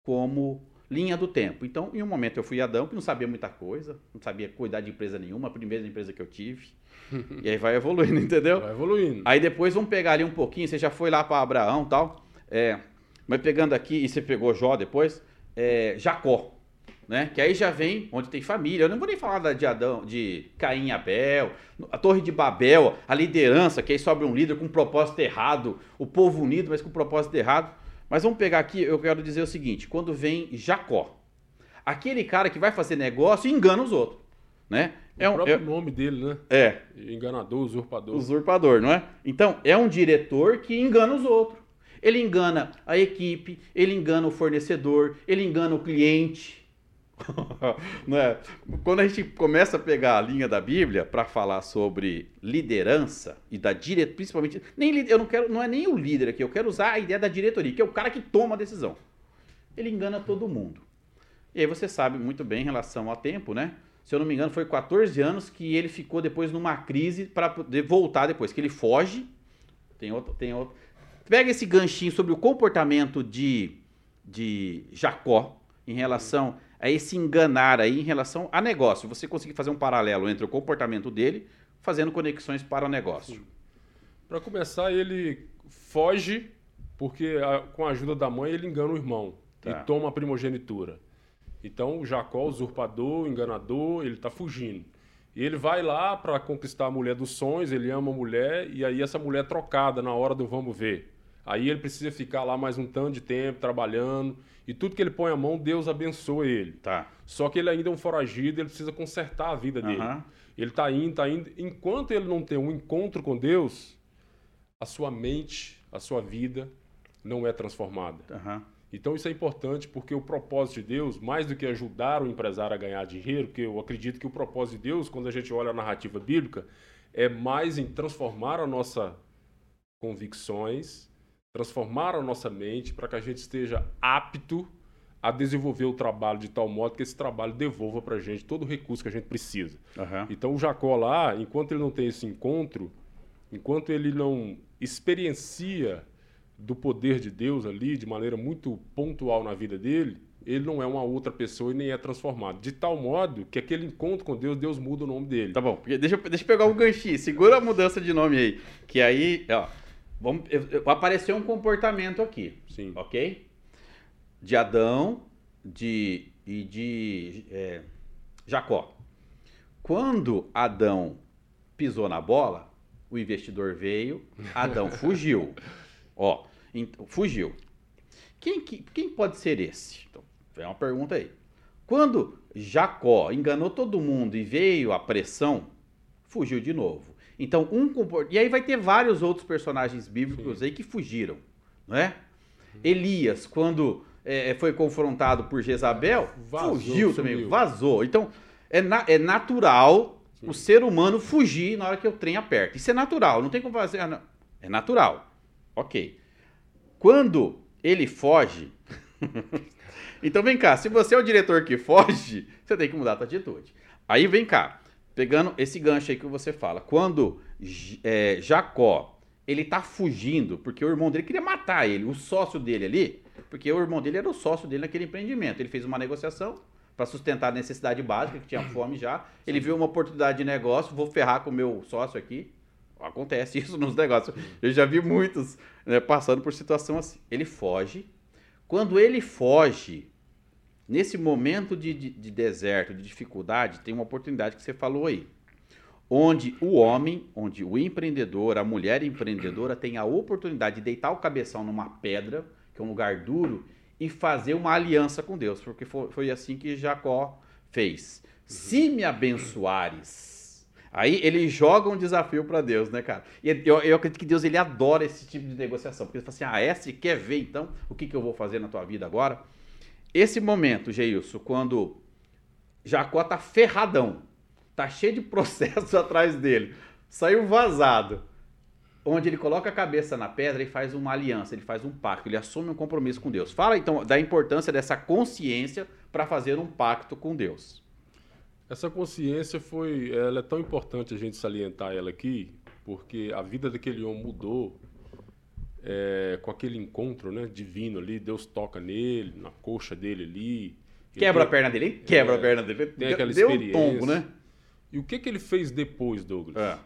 [SPEAKER 1] como linha do tempo. Então, em um momento eu fui Adão, que não sabia muita coisa, não sabia cuidar de empresa nenhuma, a primeira empresa que eu tive. e aí vai evoluindo, entendeu?
[SPEAKER 2] Vai evoluindo.
[SPEAKER 1] Aí depois vamos pegar ali um pouquinho, você já foi lá para Abraão tal, é, mas pegando aqui, e você pegou Jó depois, é, Jacó né? Que aí já vem onde tem família. Eu não vou nem falar de Adão, de Caim e Abel, a Torre de Babel, a liderança, que aí sobe um líder com um propósito errado, o povo unido, mas com um propósito errado. Mas vamos pegar aqui, eu quero dizer o seguinte: quando vem Jacó, aquele cara que vai fazer negócio e engana os outros, né?
[SPEAKER 2] É o próprio é, nome dele, né?
[SPEAKER 1] É.
[SPEAKER 2] Enganador, usurpador.
[SPEAKER 1] Usurpador, não é? Então, é um diretor que engana os outros. Ele engana a equipe, ele engana o fornecedor, ele engana o cliente. né? Quando a gente começa a pegar a linha da Bíblia para falar sobre liderança e da diretoria, principalmente, nem eu não quero, não é nem o líder aqui, eu quero usar a ideia da diretoria, que é o cara que toma a decisão. Ele engana todo mundo. E aí você sabe muito bem em relação ao tempo, né? se eu não me engano, foi 14 anos que ele ficou depois numa crise para poder voltar depois, que ele foge. Tem outro, tem outro. Pega esse ganchinho sobre o comportamento de, de Jacó em relação a esse enganar aí em relação a negócio. Você conseguir fazer um paralelo entre o comportamento dele, fazendo conexões para o negócio.
[SPEAKER 2] Para começar, ele foge porque a, com a ajuda da mãe ele engana o irmão tá. e toma a primogenitura. Então o Jacó, usurpador, enganador, ele está fugindo. E ele vai lá para conquistar a mulher dos sonhos, ele ama a mulher, e aí essa mulher é trocada na hora do vamos ver. Aí ele precisa ficar lá mais um tanto de tempo trabalhando, e tudo que ele põe a mão, Deus abençoa ele.
[SPEAKER 1] Tá.
[SPEAKER 2] Só que ele ainda é um foragido, ele precisa consertar a vida dele. Uhum. Ele está indo, está indo. Enquanto ele não tem um encontro com Deus, a sua mente, a sua vida não é transformada.
[SPEAKER 1] Uhum.
[SPEAKER 2] Então isso é importante porque o propósito de Deus, mais do que ajudar o empresário a ganhar dinheiro, porque eu acredito que o propósito de Deus, quando a gente olha a narrativa bíblica, é mais em transformar a nossa convicções, transformar a nossa mente para que a gente esteja apto a desenvolver o trabalho de tal modo que esse trabalho devolva para a gente todo o recurso que a gente precisa.
[SPEAKER 1] Uhum.
[SPEAKER 2] Então o Jacó lá, enquanto ele não tem esse encontro, enquanto ele não experiencia do poder de Deus ali de maneira muito pontual na vida dele, ele não é uma outra pessoa e nem é transformado. De tal modo que aquele encontro com Deus, Deus muda o nome dele.
[SPEAKER 1] Tá bom, deixa, deixa eu pegar um ganchinho, segura a mudança de nome aí. Que aí, ó, vamos, apareceu um comportamento aqui.
[SPEAKER 2] Sim.
[SPEAKER 1] Ok? De Adão de, e de é, Jacó. Quando Adão pisou na bola, o investidor veio, Adão fugiu. Ó, então, fugiu. Quem, quem pode ser esse? Então, vem uma pergunta aí. Quando Jacó enganou todo mundo e veio a pressão, fugiu de novo. Então, um. E aí vai ter vários outros personagens bíblicos Sim. aí que fugiram, não é? Elias, quando é, foi confrontado por Jezabel, vazou, fugiu também, sumiu. vazou. Então, é, na, é natural Sim. o ser humano fugir na hora que o trem aperta. Isso é natural, não tem como fazer. É natural. Ok. Quando ele foge. então vem cá, se você é o diretor que foge, você tem que mudar a sua atitude. Aí vem cá, pegando esse gancho aí que você fala. Quando é, Jacó ele tá fugindo, porque o irmão dele queria matar ele, o sócio dele ali, porque o irmão dele era o sócio dele naquele empreendimento. Ele fez uma negociação para sustentar a necessidade básica, que tinha fome já. Ele viu uma oportunidade de negócio, vou ferrar com o meu sócio aqui. Acontece isso nos negócios. Eu já vi muitos né, passando por situação assim. Ele foge. Quando ele foge, nesse momento de, de, de deserto, de dificuldade, tem uma oportunidade que você falou aí. Onde o homem, onde o empreendedor, a mulher empreendedora tem a oportunidade de deitar o cabeção numa pedra, que é um lugar duro, e fazer uma aliança com Deus. Porque foi, foi assim que Jacó fez. Se me abençoares, Aí ele joga um desafio para Deus, né, cara? E eu, eu, acredito que Deus ele adora esse tipo de negociação, porque ele fala assim: ah, é, quer ver então o que, que eu vou fazer na tua vida agora? Esse momento, Geilson, quando Jacó tá ferradão, tá cheio de processos atrás dele, saiu vazado, onde ele coloca a cabeça na pedra e faz uma aliança, ele faz um pacto, ele assume um compromisso com Deus. Fala então da importância dessa consciência para fazer um pacto com Deus.
[SPEAKER 2] Essa consciência foi, ela é tão importante a gente salientar ela aqui, porque a vida daquele homem mudou é, com aquele encontro, né, divino ali. Deus toca nele, na coxa dele ali.
[SPEAKER 1] Quebra tem, a perna dele, quebra é, a perna dele.
[SPEAKER 2] Tem aquela Deu experiência. Um tombo, né? E o que que ele fez depois, Douglas?
[SPEAKER 1] É.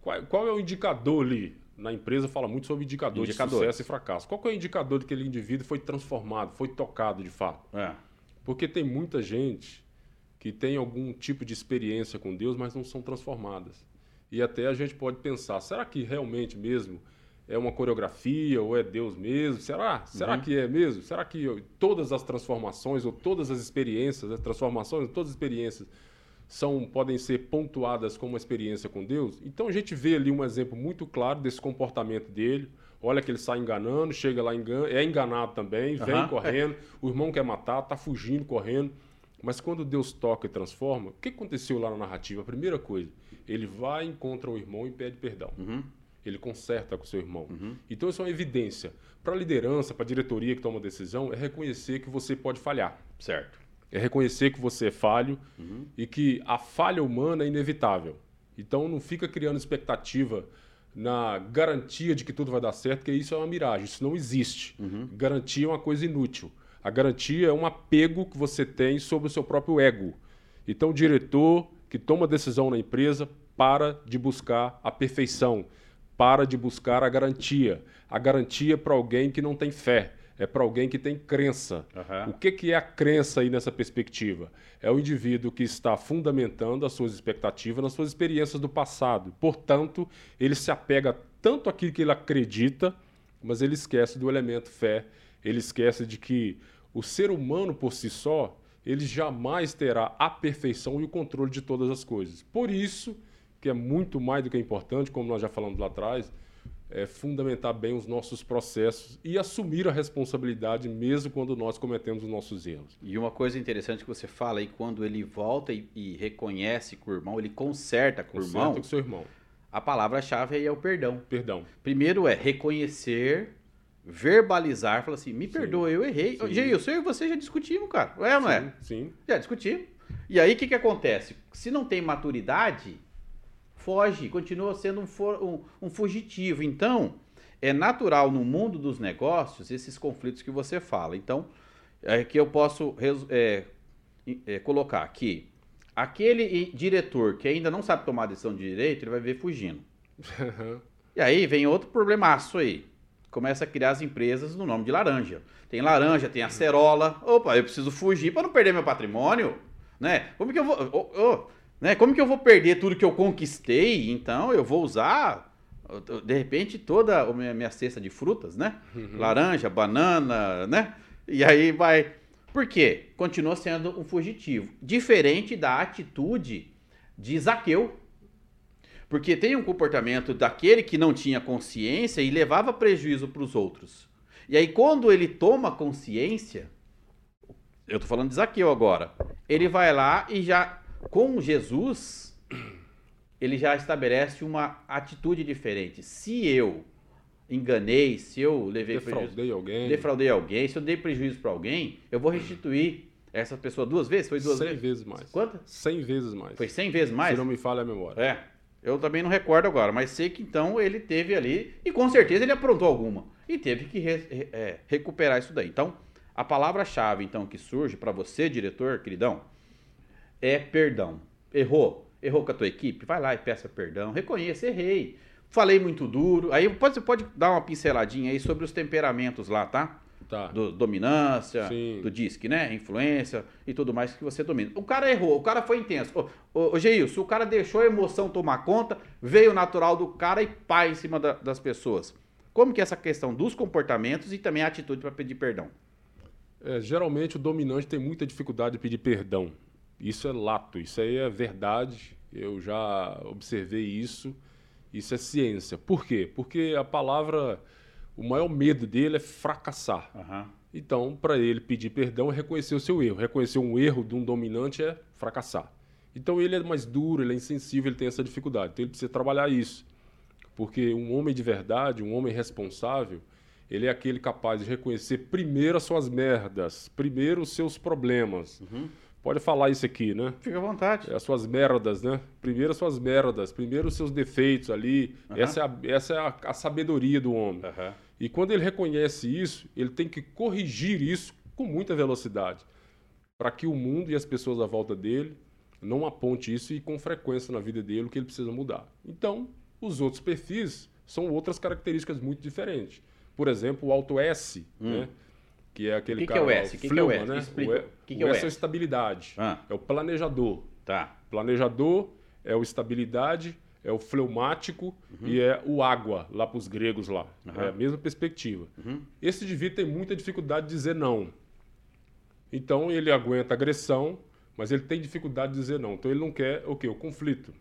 [SPEAKER 2] Qual, qual, é o indicador ali? Na empresa fala muito sobre indicadores Indicador. de sucesso e fracasso. Qual é o indicador de que aquele indivíduo foi transformado, foi tocado de fato?
[SPEAKER 1] É.
[SPEAKER 2] Porque tem muita gente que têm algum tipo de experiência com Deus, mas não são transformadas. E até a gente pode pensar, será que realmente mesmo é uma coreografia ou é Deus mesmo? Será? Será uhum. que é mesmo? Será que todas as transformações ou todas as experiências, as transformações, todas as experiências são podem ser pontuadas como uma experiência com Deus? Então a gente vê ali um exemplo muito claro desse comportamento dele. Olha que ele sai enganando, chega lá engana, é enganado também, vem uhum. correndo, o irmão quer matar, está fugindo, correndo. Mas quando Deus toca e transforma, o que aconteceu lá na narrativa? A primeira coisa, ele vai, encontra o irmão e pede perdão.
[SPEAKER 1] Uhum.
[SPEAKER 2] Ele conserta com o seu irmão.
[SPEAKER 1] Uhum.
[SPEAKER 2] Então isso é uma evidência. Para a liderança, para a diretoria que toma decisão, é reconhecer que você pode falhar.
[SPEAKER 1] Certo.
[SPEAKER 2] É reconhecer que você é falho
[SPEAKER 1] Uhum.
[SPEAKER 2] e que a falha humana é inevitável. Então não fica criando expectativa na garantia de que tudo vai dar certo, porque isso é uma miragem, isso não existe. Garantia é uma coisa inútil. A garantia é um apego que você tem sobre o seu próprio ego. Então o diretor que toma decisão na empresa para de buscar a perfeição, para de buscar a garantia. A garantia é para alguém que não tem fé, é para alguém que tem crença.
[SPEAKER 1] Aham.
[SPEAKER 2] O que, que é a crença aí nessa perspectiva? É o indivíduo que está fundamentando as suas expectativas nas suas experiências do passado. Portanto, ele se apega tanto àquilo que ele acredita, mas ele esquece do elemento fé. Ele esquece de que o ser humano por si só, ele jamais terá a perfeição e o controle de todas as coisas. Por isso, que é muito mais do que importante, como nós já falamos lá atrás, é fundamentar bem os nossos processos e assumir a responsabilidade mesmo quando nós cometemos os nossos erros.
[SPEAKER 1] E uma coisa interessante que você fala aí, quando ele volta e, e reconhece com o irmão, ele conserta com o irmão,
[SPEAKER 2] Conserta com seu irmão.
[SPEAKER 1] a palavra-chave aí é o perdão.
[SPEAKER 2] Perdão.
[SPEAKER 1] Primeiro é reconhecer, verbalizar, falar assim, me perdoa, eu errei.
[SPEAKER 2] Sim.
[SPEAKER 1] Geilson, eu e você já discutimos, cara. É não é?
[SPEAKER 2] Sim, sim.
[SPEAKER 1] Já discutimos. E aí o que, que acontece? Se não tem maturidade, foge, continua sendo um, for- um- um fugitivo. Então, é natural no mundo dos negócios esses conflitos que você fala. Então, é que eu posso é, é, colocar aqui. Aquele diretor que ainda não sabe tomar decisão de direito, ele vai ver fugindo. E aí vem outro problemaço aí. Começa a criar as empresas no nome de laranja. Tem laranja, tem acerola. Opa, eu preciso fugir para não perder meu patrimônio, né? Como que eu vou, ô, ô, né? Como que eu vou perder tudo que eu conquistei? Então eu vou usar de repente toda a minha, minha cesta de frutas, né? Laranja, banana, né? E aí vai Por quê? Continua sendo um fugitivo, diferente da atitude de Zaqueu. Porque tem um comportamento daquele que não tinha consciência e levava prejuízo para os outros. E aí, quando ele toma consciência, eu tô falando de Zaqueu agora, ele vai lá e já, com Jesus, ele já estabelece uma atitude diferente. Se eu enganei, se eu levei prejuízo,
[SPEAKER 2] Defraudei alguém.
[SPEAKER 1] defraudei alguém, se eu dei prejuízo para alguém, eu vou restituir essa pessoa duas vezes? Foi duas
[SPEAKER 2] 100
[SPEAKER 1] vezes?
[SPEAKER 2] vezes mais.
[SPEAKER 1] Quantas?
[SPEAKER 2] 100 vezes mais.
[SPEAKER 1] Foi 100 vezes mais?
[SPEAKER 2] Se não me falha a memória.
[SPEAKER 1] É, eu também não recordo agora, mas sei que então ele teve ali, e com certeza ele aprontou alguma, e teve que re- re- é, recuperar isso daí. Então, a palavra-chave então que surge para você, diretor, queridão, é perdão. Errou, errou com a tua equipe, vai lá e peça perdão, reconheça, errei, falei muito duro. Aí pode, você pode dar uma pinceladinha aí sobre os temperamentos lá, tá?
[SPEAKER 2] Tá.
[SPEAKER 1] do dominância,
[SPEAKER 2] Sim.
[SPEAKER 1] do disque, né? Influência e tudo mais que você domina. O cara errou, o cara foi intenso. Ô, ô, ô Geilson, o cara deixou a emoção tomar conta, veio o natural do cara e pá em cima da- das pessoas. Como que é essa questão dos comportamentos e também a atitude para pedir perdão?
[SPEAKER 2] É, geralmente o dominante tem muita dificuldade de pedir perdão. Isso é lato, isso aí é verdade. Eu já observei isso. Isso é ciência. Por quê? Porque a palavra, o maior medo dele é fracassar.
[SPEAKER 1] Aham.
[SPEAKER 2] Então, para ele pedir perdão é reconhecer o seu erro. Reconhecer um erro de um dominante é fracassar. Então, ele é mais duro, ele é insensível, ele tem essa dificuldade. Então, ele precisa trabalhar isso. Porque um homem de verdade, um homem responsável, ele é aquele capaz de reconhecer primeiro as suas merdas, primeiro os seus problemas. Pode falar isso aqui, né?
[SPEAKER 1] Fica à vontade.
[SPEAKER 2] As suas merdas, né? Primeiro as suas merdas, primeiro os seus defeitos ali.
[SPEAKER 1] Aham.
[SPEAKER 2] Essa é, a, essa é a, a sabedoria do homem.
[SPEAKER 1] Aham.
[SPEAKER 2] E quando ele reconhece isso, ele tem que corrigir isso com muita velocidade, para que o mundo e as pessoas à volta dele não aponte isso e com frequência na vida dele o que ele precisa mudar. Então, os outros perfis são outras características muito diferentes. Por exemplo, o alto S, né? Que é aquele.
[SPEAKER 1] Que que
[SPEAKER 2] cara
[SPEAKER 1] é o S? Que que é o S?
[SPEAKER 2] né?
[SPEAKER 1] Explica.
[SPEAKER 2] O, E-
[SPEAKER 1] Que que
[SPEAKER 2] o
[SPEAKER 1] é o
[SPEAKER 2] S é
[SPEAKER 1] S?
[SPEAKER 2] estabilidade.
[SPEAKER 1] Ah.
[SPEAKER 2] É o planejador.
[SPEAKER 1] Tá.
[SPEAKER 2] Planejador é o estabilidade, é o fleumático e é o água, lá para os gregos lá.
[SPEAKER 1] Uhum.
[SPEAKER 2] É a mesma perspectiva.
[SPEAKER 1] Uhum.
[SPEAKER 2] Esse indivíduo tem muita dificuldade de dizer não. Então ele aguenta agressão, mas ele tem dificuldade de dizer não. Então ele não quer o quê? O conflito.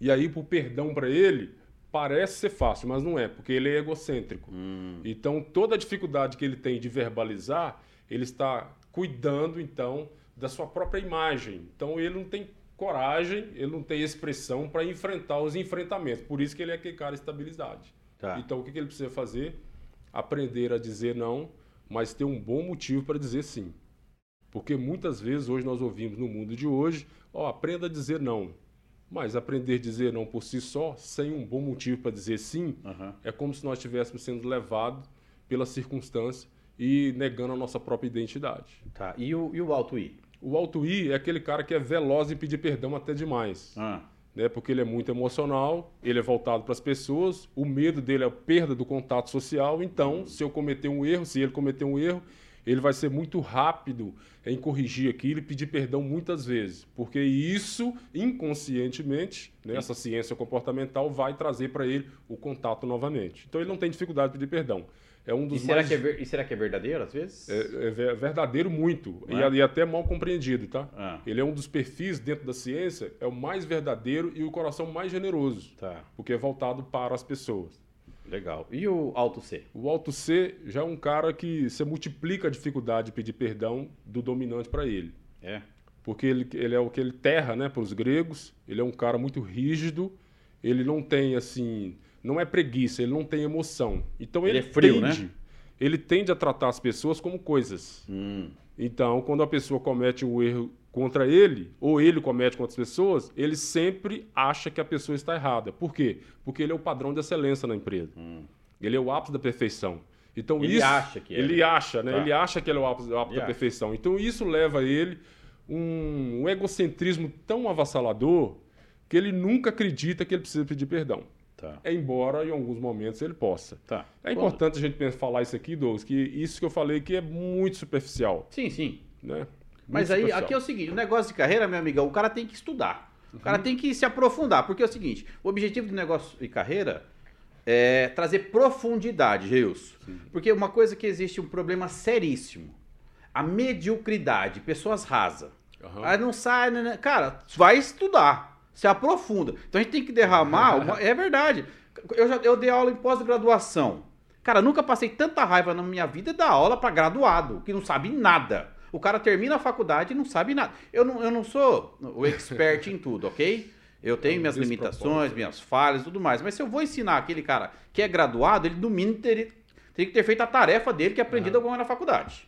[SPEAKER 2] E aí, por perdão para ele, parece ser fácil, mas não é, porque ele é egocêntrico.
[SPEAKER 1] Hum.
[SPEAKER 2] Então, toda a dificuldade que ele tem de verbalizar, ele está cuidando, então, da sua própria imagem. Então, ele não tem coragem, ele não tem expressão para enfrentar os enfrentamentos. Por isso que ele é aquele cara estabilidade.
[SPEAKER 1] Tá.
[SPEAKER 2] Então, o que que ele precisa fazer? Aprender a dizer não, mas ter um bom motivo para dizer sim. Porque muitas vezes hoje nós ouvimos no mundo de hoje, ó, aprenda a dizer não. Mas aprender a dizer não por si só, sem um bom motivo para dizer sim,
[SPEAKER 1] Aham.
[SPEAKER 2] é como se nós estivéssemos sendo levados pela circunstância e negando a nossa própria identidade.
[SPEAKER 1] Tá. E o, e o alto I?
[SPEAKER 2] O alto I é aquele cara que é veloz em pedir perdão até demais.
[SPEAKER 1] Ah,
[SPEAKER 2] né? Porque ele é muito emocional, ele é voltado para as pessoas, o medo dele é a perda do contato social. Então, se eu cometer um erro, se ele cometer um erro, ele vai ser muito rápido em corrigir aquilo e pedir perdão muitas vezes, porque isso inconscientemente, né, essa ciência comportamental vai trazer para ele o contato novamente. Então ele não tem dificuldade de pedir perdão. É um
[SPEAKER 1] e,
[SPEAKER 2] dos
[SPEAKER 1] será
[SPEAKER 2] mais
[SPEAKER 1] que é ver- e será que é verdadeiro às vezes?
[SPEAKER 2] é, é ver- verdadeiro muito e,
[SPEAKER 1] é?
[SPEAKER 2] a- e até mal compreendido, tá?
[SPEAKER 1] Ah.
[SPEAKER 2] Ele é um dos perfis dentro da ciência, é o mais verdadeiro e o coração mais generoso,
[SPEAKER 1] Tá,
[SPEAKER 2] porque é voltado para as pessoas.
[SPEAKER 1] Legal. E o alto C?
[SPEAKER 2] O alto C já é um cara que você multiplica a dificuldade de pedir perdão do dominante para ele.
[SPEAKER 1] É.
[SPEAKER 2] Porque ele, ele é o que ele terra, né, para os gregos. Ele é um cara muito rígido. Ele não tem assim, não é preguiça, ele não tem emoção. Então
[SPEAKER 1] Ele
[SPEAKER 2] ele,
[SPEAKER 1] é frio,
[SPEAKER 2] tende,
[SPEAKER 1] né?
[SPEAKER 2] ele tende a tratar as pessoas como coisas.
[SPEAKER 1] Hum,
[SPEAKER 2] Então, quando a pessoa comete um erro contra ele, ou ele comete contra as pessoas, ele sempre acha que a pessoa está errada. Por quê? Porque ele é o padrão de excelência na empresa. Ele é o ápice da perfeição. Então
[SPEAKER 1] Ele
[SPEAKER 2] isso
[SPEAKER 1] acha que é,
[SPEAKER 2] ele acha, né?
[SPEAKER 1] Tá.
[SPEAKER 2] Ele acha que ele é o ápice, o ápice da
[SPEAKER 1] acha.
[SPEAKER 2] perfeição. Então isso leva a ele um, um egocentrismo tão avassalador que ele nunca acredita que ele precisa pedir perdão.
[SPEAKER 1] tá.
[SPEAKER 2] Embora em alguns momentos ele possa.
[SPEAKER 1] Tá.
[SPEAKER 2] É
[SPEAKER 1] Quando-
[SPEAKER 2] importante a gente falar isso aqui, Douglas, que isso que eu falei que é muito superficial,
[SPEAKER 1] Sim, sim.
[SPEAKER 2] né?
[SPEAKER 1] Mas
[SPEAKER 2] Muito
[SPEAKER 1] aí, aqui é o seguinte, o negócio de carreira, meu amigão, o cara tem que estudar. O cara tem que se aprofundar, porque é o seguinte, o objetivo do negócio de carreira é trazer profundidade, Reus. Porque uma coisa que existe um problema seríssimo, a mediocridade, pessoas rasas.
[SPEAKER 2] Aham.
[SPEAKER 1] Aí não sai, né, né? cara, vai estudar, se aprofunda. Então a gente tem que derramar, uma- é verdade. Eu já eu dei aula em pós-graduação. Cara, nunca passei tanta raiva na minha vida dar aula para graduado, que não sabe nada. O cara termina a faculdade e não sabe nada. Eu não, eu não sou o expert em tudo, ok? Eu tenho
[SPEAKER 2] É um
[SPEAKER 1] minhas limitações, minhas falhas e tudo mais. Mas se eu vou ensinar aquele cara que é graduado, ele no mínimo teria, teria que ter feito a tarefa dele que é aprendida alguma na faculdade.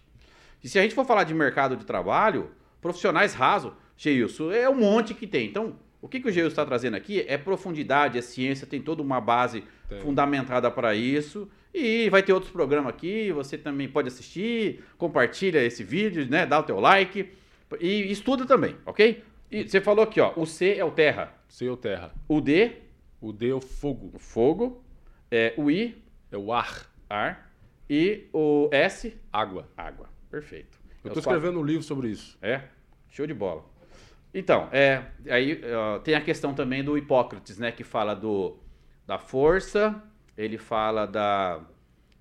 [SPEAKER 1] E se a gente for falar de mercado de trabalho, profissionais rasos, Geilson, é um monte que tem. Então, o que, que o Geilson está trazendo aqui é profundidade, é ciência, tem toda uma base
[SPEAKER 2] Tem.
[SPEAKER 1] fundamentada para isso. E vai ter outros programas aqui, você também pode assistir, compartilha esse vídeo, né? Dá o teu like e estuda também, ok? E você falou aqui, ó, o C é o terra,
[SPEAKER 2] C é o terra.
[SPEAKER 1] o D,
[SPEAKER 2] O D é o fogo.
[SPEAKER 1] o fogo, é, o I,
[SPEAKER 2] É o ar.
[SPEAKER 1] ar, e o S,
[SPEAKER 2] Água.
[SPEAKER 1] água. Perfeito.
[SPEAKER 2] Eu
[SPEAKER 1] É
[SPEAKER 2] estou
[SPEAKER 1] quatro-
[SPEAKER 2] escrevendo um livro sobre isso.
[SPEAKER 1] É, show de bola. Então, é, aí ó, tem a questão também do Hipócrates, né, que fala do da força, ele fala da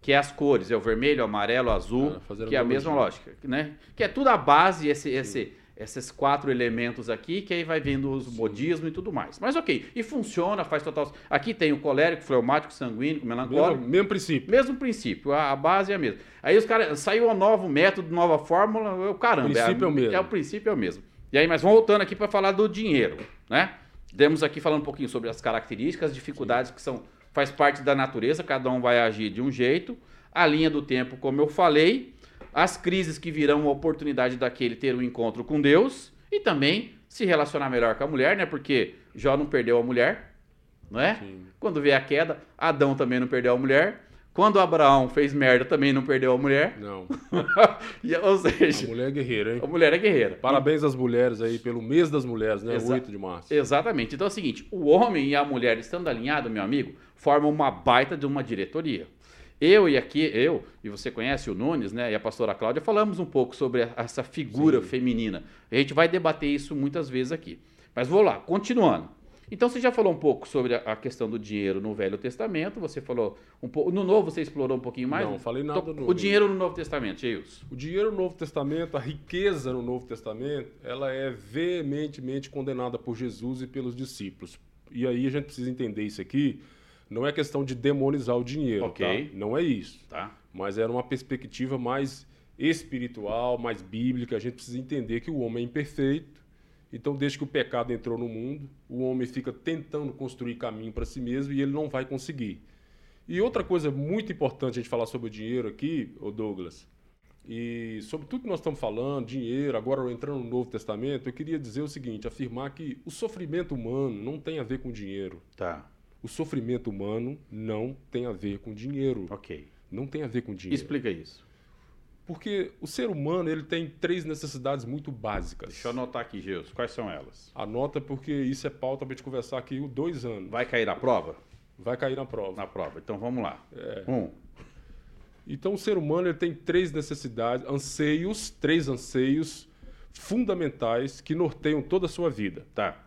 [SPEAKER 1] que é as cores, é o vermelho, amarelo, azul,
[SPEAKER 2] Ah,
[SPEAKER 1] que é a mesma lógica, né? Que é tudo a base esse esse esses quatro elementos aqui, que aí vai vendo os modismos e tudo mais. Mas ok, e funciona, faz total. Aqui tem o colérico, fleumático, sanguíneo, melancólico.
[SPEAKER 2] Mesmo, mesmo princípio.
[SPEAKER 1] Mesmo princípio, a, a base é a mesma. Aí os caras, saiu um novo método, nova fórmula, o caramba.
[SPEAKER 2] O princípio é o mesmo.
[SPEAKER 1] É, o princípio é o mesmo. E aí, mas voltando aqui para falar do dinheiro, né? Demos aqui falando um pouquinho sobre as características, as dificuldades que são, faz parte da natureza, cada um vai agir de um jeito. A linha do tempo, como eu falei, as crises que virão a oportunidade daquele ter um encontro com Deus e também se relacionar melhor com a mulher, né? Porque Jó não perdeu a mulher, não é?
[SPEAKER 2] Sim.
[SPEAKER 1] Quando vê a queda, Adão também não perdeu a mulher. Quando Abraão fez merda, também não perdeu a mulher.
[SPEAKER 2] Não.
[SPEAKER 1] E, ou
[SPEAKER 2] A
[SPEAKER 1] seja,
[SPEAKER 2] mulher é guerreira, hein?
[SPEAKER 1] a mulher é guerreira.
[SPEAKER 2] Parabéns às mulheres aí pelo mês das mulheres, né?
[SPEAKER 1] Exa-
[SPEAKER 2] 8 de março.
[SPEAKER 1] Exatamente. Então é o seguinte: o homem e a mulher estando alinhados, meu amigo, formam uma baita de uma diretoria. Eu e aqui, eu, e você conhece o Nunes, né, e a pastora Cláudia, falamos um pouco sobre essa figura
[SPEAKER 2] Sim.
[SPEAKER 1] feminina. A gente vai debater isso muitas vezes aqui. Mas vou lá, continuando. Então você já falou um pouco sobre a, questão do dinheiro no Velho Testamento, você falou um pouco. No Novo você explorou um pouquinho mais?
[SPEAKER 2] Não, falei nada
[SPEAKER 1] Então,
[SPEAKER 2] no
[SPEAKER 1] O dinheiro no Novo Testamento, Geilson.
[SPEAKER 2] O dinheiro no Novo Testamento, a riqueza no Novo Testamento, ela é veementemente condenada por Jesus e pelos discípulos. E aí a gente precisa entender isso aqui. Não é questão de demonizar o dinheiro,
[SPEAKER 1] Ok.
[SPEAKER 2] tá? Não é isso.
[SPEAKER 1] Tá?
[SPEAKER 2] Mas era uma perspectiva mais espiritual, mais bíblica. A gente precisa entender que o homem é imperfeito. Então, desde que o pecado entrou no mundo, o homem fica tentando construir caminho para si mesmo e ele não vai conseguir. E outra coisa muito importante a gente falar sobre o dinheiro aqui, ô Douglas, E sobre tudo que nós estamos falando, dinheiro, agora entrando no Novo Testamento, eu queria dizer o seguinte, afirmar que o sofrimento humano não tem a ver com dinheiro.
[SPEAKER 1] Tá.
[SPEAKER 2] O sofrimento humano não tem a ver com dinheiro.
[SPEAKER 1] Ok.
[SPEAKER 2] Não tem a ver com dinheiro.
[SPEAKER 1] Explica isso.
[SPEAKER 2] Porque o ser humano ele tem três necessidades muito básicas.
[SPEAKER 1] Deixa eu anotar aqui, Geus. Quais são elas?
[SPEAKER 2] Anota porque isso é pauta para gente conversar aqui dois anos.
[SPEAKER 1] Vai cair na prova?
[SPEAKER 2] Vai cair na prova.
[SPEAKER 1] Na prova. Então vamos lá.
[SPEAKER 2] É.
[SPEAKER 1] Um.
[SPEAKER 2] Então o ser humano ele tem três necessidades, anseios, três anseios fundamentais que norteiam toda a sua vida.
[SPEAKER 1] Tá.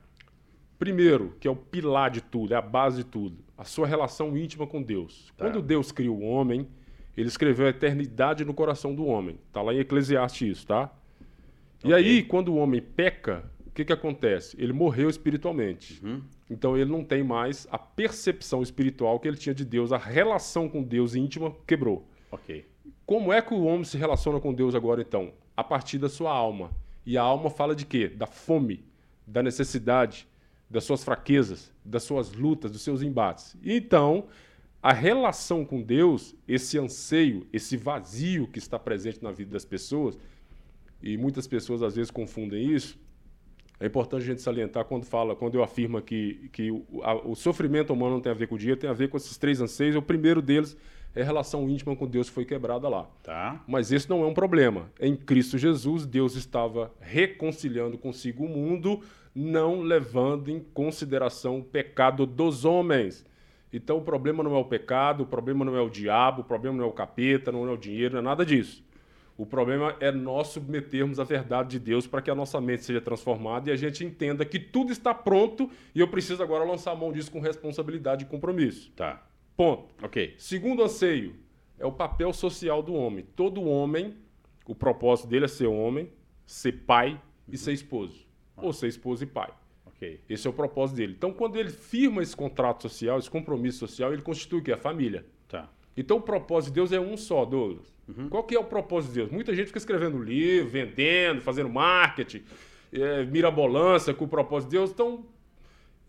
[SPEAKER 2] Primeiro, que é o pilar de tudo, é a base de tudo, a sua relação íntima com Deus.
[SPEAKER 1] Tá.
[SPEAKER 2] Quando Deus criou o homem, ele escreveu a eternidade no coração do homem. Está lá em Eclesiastes isso, tá? E
[SPEAKER 1] Ok.
[SPEAKER 2] aí, quando o homem peca, o que, que acontece? Ele morreu espiritualmente.
[SPEAKER 1] Uhum.
[SPEAKER 2] Então ele não tem mais a percepção espiritual que ele tinha de Deus, a relação com Deus íntima quebrou.
[SPEAKER 1] Ok.
[SPEAKER 2] Como é que o homem se relaciona com Deus agora, então? A partir da sua alma. E a alma fala de quê? Da fome, da necessidade, das suas fraquezas, das suas lutas, dos seus embates. Então, a relação com Deus, esse anseio, esse vazio que está presente na vida das pessoas, e muitas pessoas às vezes confundem isso, é importante a gente salientar quando fala, quando eu afirmo que, que o, a- o sofrimento humano não tem a ver com o dinheiro, tem a ver com esses três anseios. O primeiro deles é a relação íntima com Deus que foi quebrada lá.
[SPEAKER 1] Tá.
[SPEAKER 2] Mas esse não é um problema. Em Cristo Jesus, Deus estava reconciliando consigo o mundo, não levando em consideração o pecado dos homens. Então o problema não é o pecado, o problema não é o diabo, o problema não é o capeta, não é o dinheiro, não é nada disso. O problema é nós submetermos a verdade de Deus para que a nossa mente seja transformada e a gente entenda que tudo está pronto e eu preciso agora lançar a mão disso com responsabilidade e compromisso.
[SPEAKER 1] Tá.
[SPEAKER 2] Ponto.
[SPEAKER 1] Ok.
[SPEAKER 2] Segundo anseio é o papel social do homem. Todo homem, o propósito dele é ser homem, ser pai e ser esposo. Ou ser esposo e pai.
[SPEAKER 1] Ok.
[SPEAKER 2] Esse é o propósito dele. Então, quando ele firma esse contrato social, esse compromisso social, ele constitui o que? A família.
[SPEAKER 1] Tá.
[SPEAKER 2] Então, o propósito de Deus é um só, Douglas. Qual que é o propósito de Deus? Muita gente fica escrevendo livro, vendendo, fazendo marketing, é, mirabolância com o propósito de Deus. Então,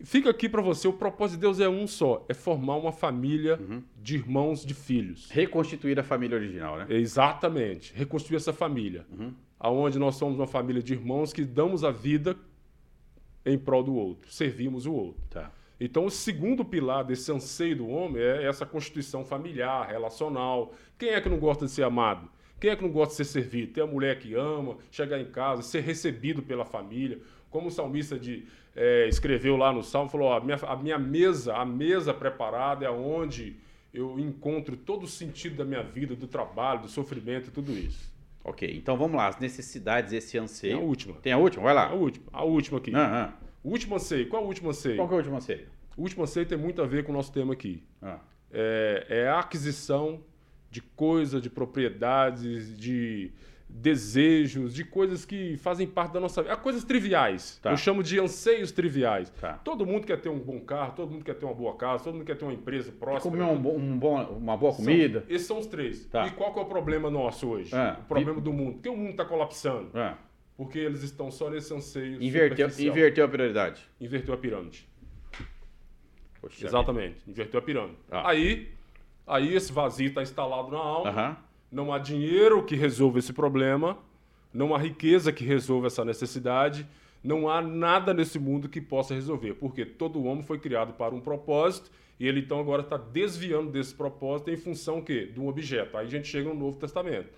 [SPEAKER 2] fica aqui para você, o propósito de Deus é um só, é formar uma família de irmãos, de filhos.
[SPEAKER 1] Reconstituir a família original, né?
[SPEAKER 2] Exatamente. Reconstruir essa família. Aonde nós somos uma família de irmãos que damos a vida em prol do outro, servimos o outro.
[SPEAKER 1] Tá.
[SPEAKER 2] Então, o segundo pilar desse anseio do homem é essa constituição familiar, relacional. Quem é que não gosta de ser amado? Quem é que não gosta de ser servido? Ter a mulher que ama, chegar em casa, ser recebido pela família. Como o salmista de, eh, escreveu lá no Salmo, falou: ó, a, minha, a minha mesa, a mesa preparada é onde eu encontro todo o sentido da minha vida, do trabalho, do sofrimento e tudo isso.
[SPEAKER 1] Ok. Então vamos lá. As necessidades, esse
[SPEAKER 2] Tem a
[SPEAKER 1] anseio.
[SPEAKER 2] última.
[SPEAKER 1] Tem a última? Vai
[SPEAKER 2] A
[SPEAKER 1] lá.
[SPEAKER 2] última, a última aqui.
[SPEAKER 1] Ah, ah.
[SPEAKER 2] O último anseio. Qual é o último anseio?
[SPEAKER 1] Qual que é o último anseio?
[SPEAKER 2] O último anseio tem muito a ver com o nosso tema aqui.
[SPEAKER 1] Ah.
[SPEAKER 2] é, é a aquisição de coisas, de propriedades, de desejos, de coisas que fazem parte da nossa vida. Coisas triviais.
[SPEAKER 1] Tá.
[SPEAKER 2] Eu chamo de anseios triviais.
[SPEAKER 1] Tá.
[SPEAKER 2] Todo mundo quer ter um bom carro, todo mundo quer ter uma boa casa, todo mundo quer ter uma empresa próxima.
[SPEAKER 1] Comer um um bom- uma boa comida.
[SPEAKER 2] esses são os três.
[SPEAKER 1] Tá.
[SPEAKER 2] E qual é o problema nosso hoje?
[SPEAKER 1] Ah,
[SPEAKER 2] o problema do mundo. Por que o mundo está colapsando?
[SPEAKER 1] Ah.
[SPEAKER 2] Porque eles estão só nesse anseio
[SPEAKER 1] Inverteu, inverteu a prioridade.
[SPEAKER 2] Inverteu a pirâmide.
[SPEAKER 1] Poxa
[SPEAKER 2] Exatamente, inverteu a pirâmide.
[SPEAKER 1] Ah.
[SPEAKER 2] Aí, aí esse vazio está instalado na alma.
[SPEAKER 1] vida. Aham.
[SPEAKER 2] Não há dinheiro que resolva esse problema, não há riqueza que resolva essa necessidade, não há nada nesse mundo que possa resolver, porque todo homem foi criado para um propósito e ele então agora está desviando desse propósito em função quê? de um objeto. Aí a gente chega no Novo Testamento.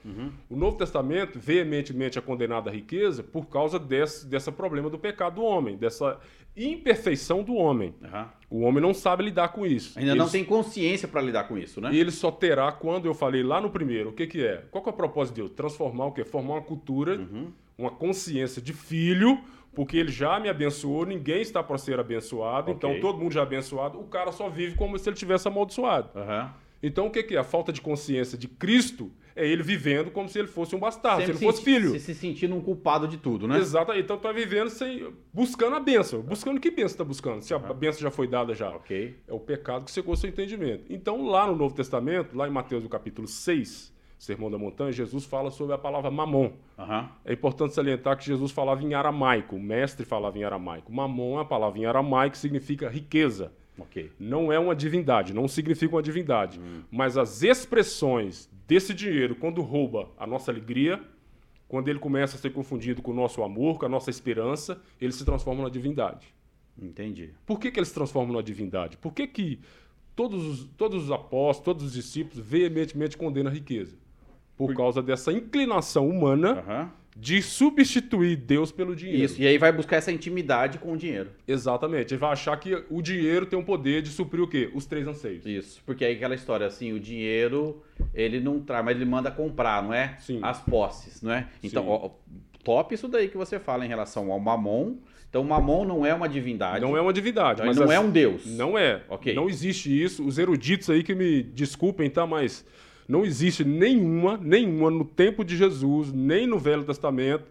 [SPEAKER 2] O Novo Testamento veementemente é condenado à riqueza por causa desse, dessa problema do pecado do homem, dessa imperfeição do homem.
[SPEAKER 1] Aham.
[SPEAKER 2] O homem não sabe lidar com isso.
[SPEAKER 1] Ainda não tem consciência para lidar com isso, né?
[SPEAKER 2] e ele só terá quando eu falei lá no primeiro, o que, que é? Qual que é o propósito de Deus? Transformar o quê? Formar uma cultura,
[SPEAKER 1] Uhum.
[SPEAKER 2] uma consciência de filho, porque ele já me abençoou, ninguém está para ser abençoado,
[SPEAKER 1] Ok.
[SPEAKER 2] então todo mundo já é abençoado, o cara só vive como se ele tivesse amaldiçoado.
[SPEAKER 1] Aham.
[SPEAKER 2] Então o que, que é? A falta de consciência de Cristo é ele vivendo como se ele fosse um bastardo,
[SPEAKER 1] Sempre
[SPEAKER 2] se ele fosse
[SPEAKER 1] senti-
[SPEAKER 2] filho.
[SPEAKER 1] Se, se sentindo um culpado de tudo, né?
[SPEAKER 2] Exato, então tá vivendo sem, buscando a benção. Buscando que benção está buscando? Se a benção já foi dada já.
[SPEAKER 1] Ok.
[SPEAKER 2] É o pecado que secou seu entendimento. Então, lá no Novo Testamento, lá em Mateus, no capítulo 6, Sermão da Montanha, Jesus fala sobre a palavra mamon.
[SPEAKER 1] Aham.
[SPEAKER 2] É importante salientar que Jesus falava em aramaico, o mestre falava em aramaico. Mamon é a palavra em aramaico que significa riqueza.
[SPEAKER 1] Ok.
[SPEAKER 2] Não é uma divindade, não significa uma divindade.
[SPEAKER 1] Hum.
[SPEAKER 2] Mas as expressões desse dinheiro, quando rouba a nossa alegria, quando ele começa a ser confundido com o nosso amor, com a nossa esperança, ele se transforma numa divindade.
[SPEAKER 1] Entendi.
[SPEAKER 2] Por que, que ele se transforma numa divindade? Por que, que todos, os, todos os apóstolos, todos os discípulos veementemente condenam a riqueza? Por, Por... causa dessa inclinação humana uhum. De substituir Deus pelo dinheiro.
[SPEAKER 1] Isso, e aí vai buscar essa intimidade com o dinheiro.
[SPEAKER 2] Exatamente. Ele vai achar que o dinheiro tem o poder de suprir o quê? Os três anseios.
[SPEAKER 1] Isso, porque aí aquela história assim, o dinheiro, ele não traz, mas ele manda comprar, não é?
[SPEAKER 2] Sim.
[SPEAKER 1] As posses, não é? Então, ó, top isso daí que você fala em relação ao mamon então, Mamon não é uma divindade.
[SPEAKER 2] Não é uma divindade.
[SPEAKER 1] Mas não é um deus.
[SPEAKER 2] Não é.
[SPEAKER 1] Ok.
[SPEAKER 2] Não existe isso. Os eruditos aí que me desculpem, tá? Mas não existe nenhuma, nenhuma no tempo de Jesus, nem no Velho Testamento,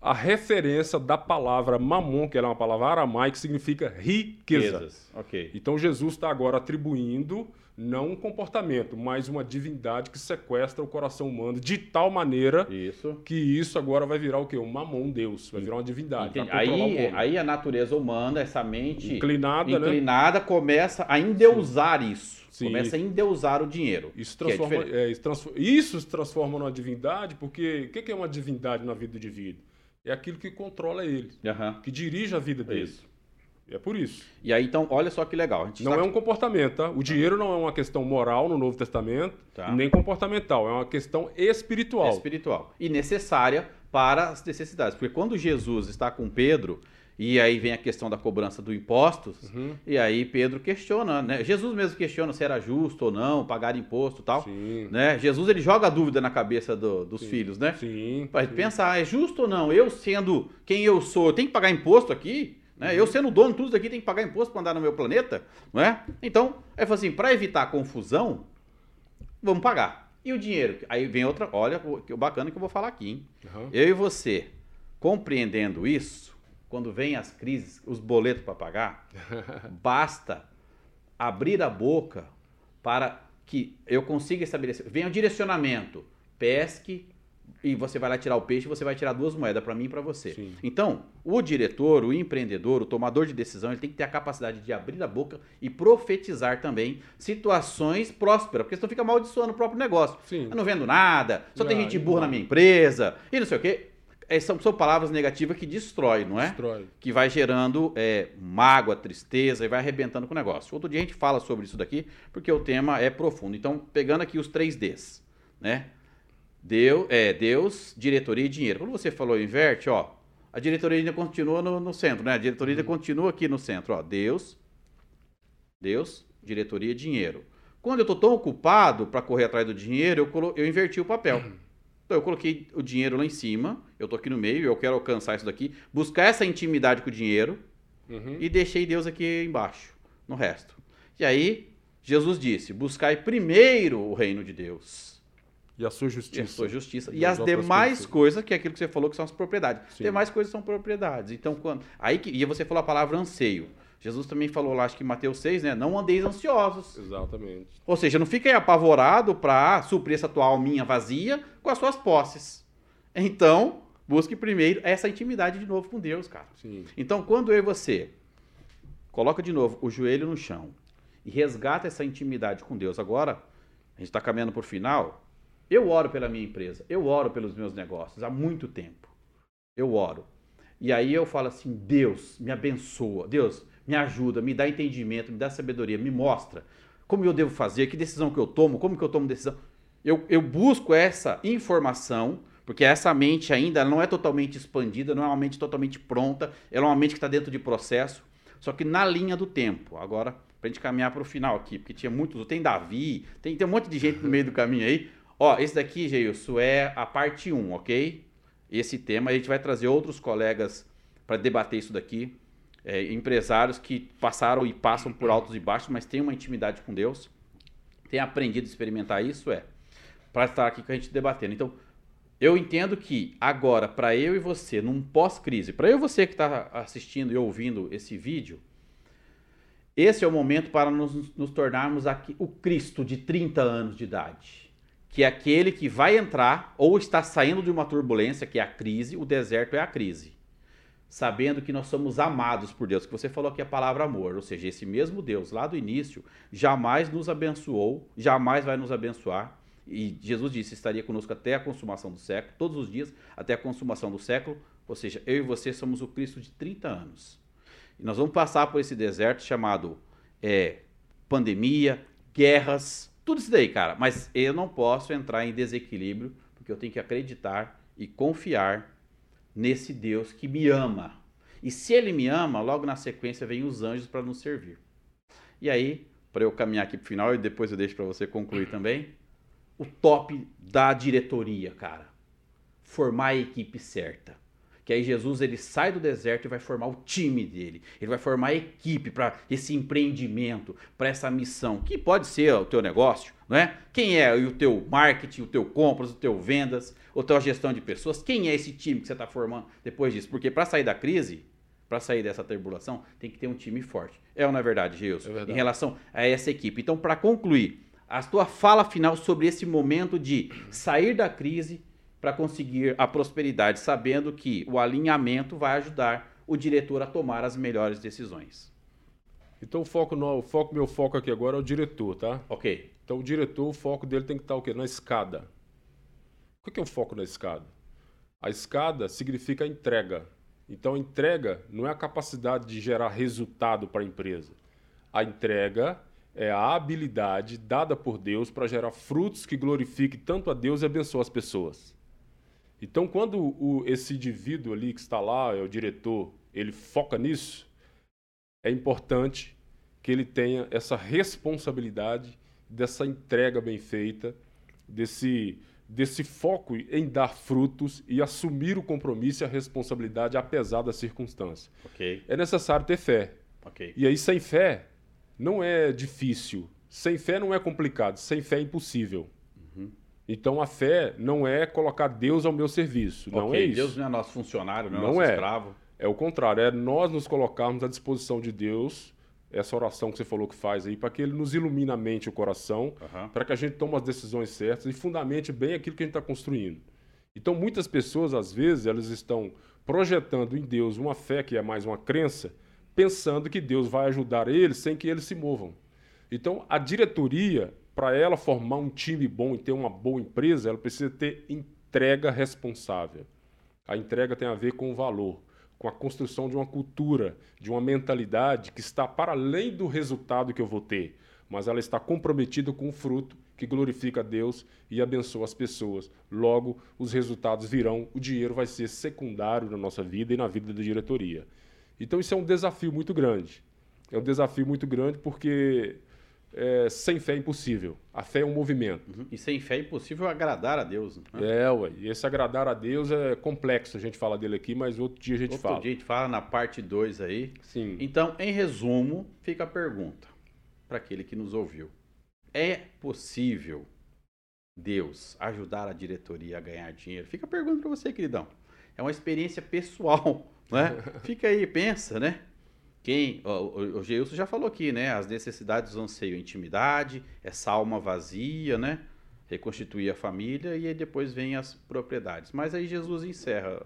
[SPEAKER 2] a referência da palavra mamon, que é uma palavra aramaica, que significa riqueza.
[SPEAKER 1] Riquezas. Ok.
[SPEAKER 2] Então, Jesus está agora atribuindo não um comportamento, mas uma divindade que sequestra o coração humano de tal maneira
[SPEAKER 1] isso.
[SPEAKER 2] que isso agora vai virar o quê? Um mamon, um deus, vai virar uma divindade.
[SPEAKER 1] Aí, aí a natureza humana, essa mente
[SPEAKER 2] inclinada,
[SPEAKER 1] né? inclinada
[SPEAKER 2] né?
[SPEAKER 1] começa a endeusar
[SPEAKER 2] Sim.
[SPEAKER 1] isso. Sim. Começa a endeusar o dinheiro.
[SPEAKER 2] Isso, é transforma, é é, isso, transforma, isso se transforma numa divindade, porque o que é uma divindade na vida do indivíduo? É aquilo que controla ele,
[SPEAKER 1] uhum.
[SPEAKER 2] que dirige a vida dele. Isso. É por isso.
[SPEAKER 1] E aí, então, olha só que legal.
[SPEAKER 2] não
[SPEAKER 1] tá...
[SPEAKER 2] é um comportamento, tá? O dinheiro não é uma questão moral no Novo Testamento, tá. nem comportamental. É uma questão espiritual.
[SPEAKER 1] Espiritual. E necessária para as necessidades. Porque quando Jesus está com Pedro, e aí vem a questão da cobrança do impostos, uhum. e aí Pedro questiona, né? Jesus mesmo questiona se era justo ou não pagar imposto e tal.
[SPEAKER 2] Sim.
[SPEAKER 1] Né? Jesus ele joga a dúvida na cabeça do, dos
[SPEAKER 2] sim.
[SPEAKER 1] filhos, né?
[SPEAKER 2] Sim.
[SPEAKER 1] Para pensar, é justo ou não? Eu sendo quem eu sou, eu tenho que pagar imposto aqui? Né? Eu sendo dono de tudo isso aqui, tenho que pagar imposto para andar no meu planeta, não é? Então, é assim, para evitar confusão, vamos pagar. E o dinheiro? Aí vem outra, olha o bacana que eu vou falar aqui, hein? Uhum. Eu e você, compreendendo isso, quando vem as crises, os boletos para pagar, basta abrir a boca para que eu consiga estabelecer. Venha o direcionamento. Pesque, e você vai lá tirar o peixe, você vai tirar duas moedas para mim e para você.
[SPEAKER 2] Sim.
[SPEAKER 1] Então, o diretor, o empreendedor, o tomador de decisão, ele tem que ter a capacidade de abrir a boca e profetizar também situações prósperas, porque senão fica amaldiçoando o próprio negócio.
[SPEAKER 2] Sim.
[SPEAKER 1] Eu não vendo nada, só tem gente burra na minha empresa, e não sei o quê. É, são, são palavras negativas que destrói, não é?
[SPEAKER 2] Destrói.
[SPEAKER 1] Que vai gerando é, mágoa, tristeza e vai arrebentando com o negócio. Outro dia a gente fala sobre isso daqui, porque o tema é profundo. Então, pegando aqui os três Ds, né? Deus, é, Deus, diretoria e dinheiro. Quando você falou inverte, ó, a diretoria ainda continua no, no centro, né? A diretoria ainda uhum. continua aqui no centro, ó. Deus, Deus, diretoria e dinheiro. Quando eu estou tão ocupado para correr atrás do dinheiro, eu, colo, eu inverti o papel. Uhum. Então eu coloquei o dinheiro lá em cima, eu tô aqui no meio, eu quero alcançar isso daqui, buscar essa intimidade com o dinheiro uhum. e deixei Deus aqui embaixo, no resto. E aí, Jesus disse: buscai primeiro o reino de Deus
[SPEAKER 2] e a sua justiça. E
[SPEAKER 1] a sua justiça. E, e as demais coisas, que é aquilo que você falou, que são as propriedades.
[SPEAKER 2] Sim.
[SPEAKER 1] Demais coisas são propriedades. Então, quando. Aí que. E você falou a palavra anseio. Jesus também falou lá, acho que em Mateus 6, né? Não andeis ansiosos.
[SPEAKER 2] Exatamente.
[SPEAKER 1] Ou seja, não fiquem apavorado para suprir essa tua alminha vazia com as suas posses. Então, busque primeiro essa intimidade de novo com Deus, cara.
[SPEAKER 2] Sim.
[SPEAKER 1] Então, quando eu e você coloca de novo o joelho no chão e resgata essa intimidade com Deus, agora a gente está caminhando por final, eu oro pela minha empresa, eu oro pelos meus negócios há muito tempo. Eu oro. E aí eu falo assim: Deus, me abençoa. Deus, me ajuda, me dá entendimento, me dá sabedoria, me mostra como eu devo fazer, que decisão que eu tomo, como que eu tomo decisão. Eu, eu busco essa informação, porque essa mente ainda não é totalmente expandida, não é uma mente totalmente pronta, ela é uma mente que está dentro de processo, só que na linha do tempo. Agora, para a gente caminhar para o final aqui, porque tinha muitos, tem Davi, tem, tem um monte de gente no meio do caminho aí. Ó, esse daqui, Geilson, é a parte 1, ok? Esse tema, a gente vai trazer outros colegas para debater isso daqui. É, empresários que passaram e passam por altos e baixos, mas têm uma intimidade com Deus, têm aprendido a experimentar isso, é, para estar aqui com a gente debatendo. Então, eu entendo que agora, para eu e você, num pós-crise, para eu e você que está assistindo e ouvindo esse vídeo, esse é o momento para nos, nos tornarmos aqui o Cristo de 30 anos de idade que aquele que vai entrar ou está saindo de uma turbulência, que é a crise, o deserto é a crise. Sabendo que nós somos amados por Deus, que você falou aqui a palavra amor, ou seja, esse mesmo Deus lá do início jamais nos abençoou, jamais vai nos abençoar e Jesus disse: estaria conosco até a consumação do século, todos os dias, até a consumação do século. Ou seja, eu e você somos o Cristo de 30 anos. E nós vamos passar por esse deserto chamado é, pandemia, guerras, tudo isso daí, cara. Mas eu não posso entrar em desequilíbrio, porque eu tenho que acreditar e confiar nesse Deus que me ama. E se ele me ama, logo na sequência vem os anjos para nos servir. E aí, para eu caminhar aqui para o final e depois eu deixo para você concluir também, o top da diretoria, cara. Formar a equipe certa que aí Jesus ele sai do deserto e vai formar o time dele. Ele vai formar a equipe para esse empreendimento, para essa missão, que pode ser o teu negócio, não é? Quem é o teu marketing, o teu compras, o teu vendas, a tua gestão de pessoas? Quem é esse time que você está formando depois disso? Porque para sair da crise, para sair dessa turbulação, tem que ter um time forte. É ou não é verdade, Gilson? É verdade. Em relação a essa equipe. Então, para concluir, a tua fala final sobre esse momento de sair da crise para conseguir a prosperidade, sabendo que o alinhamento vai ajudar o diretor a tomar as melhores decisões.
[SPEAKER 2] Então o foco, o foco meu foco aqui agora é o diretor, tá?
[SPEAKER 1] Ok.
[SPEAKER 2] Então o diretor, o foco dele tem que estar o quê? Na escada. O que é o foco na escada? A escada significa entrega. Então a entrega não é a capacidade de gerar resultado para a empresa. A entrega é a habilidade dada por Deus para gerar frutos que glorifiquem tanto a Deus e abençoe as pessoas. Então, quando o, esse indivíduo ali que está lá, é o diretor, ele foca nisso, é importante que ele tenha essa responsabilidade dessa entrega bem feita, desse, desse foco em dar frutos e assumir o compromisso e a responsabilidade apesar da circunstância.
[SPEAKER 1] Okay.
[SPEAKER 2] É necessário ter fé.
[SPEAKER 1] Okay.
[SPEAKER 2] E aí, sem fé, não é difícil. Sem fé não é complicado. Sem fé é impossível. Então a fé não é colocar Deus ao meu serviço. Não okay, é isso.
[SPEAKER 1] Deus não é nosso funcionário, não, é não é nosso é. escravo.
[SPEAKER 2] É o contrário, é nós nos colocarmos à disposição de Deus, essa oração que você falou que faz aí, para que Ele nos ilumine a mente e o coração, uhum. para que a gente tome as decisões certas e fundamente bem aquilo que a gente está construindo. Então muitas pessoas, às vezes, elas estão projetando em Deus uma fé que é mais uma crença, pensando que Deus vai ajudar eles sem que eles se movam. Então a diretoria para ela formar um time bom e ter uma boa empresa, ela precisa ter entrega responsável. A entrega tem a ver com o valor, com a construção de uma cultura, de uma mentalidade que está para além do resultado que eu vou ter, mas ela está comprometida com o fruto que glorifica a Deus e abençoa as pessoas. Logo, os resultados virão, o dinheiro vai ser secundário na nossa vida e na vida da diretoria. Então, isso é um desafio muito grande. É um desafio muito grande porque é, sem fé é impossível. A fé é um movimento.
[SPEAKER 1] Uhum. E sem fé é impossível agradar a Deus. Né?
[SPEAKER 2] É, ué. E esse agradar a Deus é complexo. A gente fala dele aqui, mas outro dia a gente
[SPEAKER 1] outro
[SPEAKER 2] fala.
[SPEAKER 1] Outro dia a gente fala na parte 2 aí.
[SPEAKER 2] Sim.
[SPEAKER 1] Então, em resumo, fica a pergunta para aquele que nos ouviu. É possível Deus ajudar a diretoria a ganhar dinheiro? Fica a pergunta para você, queridão. É uma experiência pessoal, né? Fica aí, pensa, né? Quem, o, o Geilson já falou aqui, né? As necessidades do anseio, intimidade, essa alma vazia, né? Reconstituir a família e aí depois vem as propriedades. Mas aí Jesus encerra,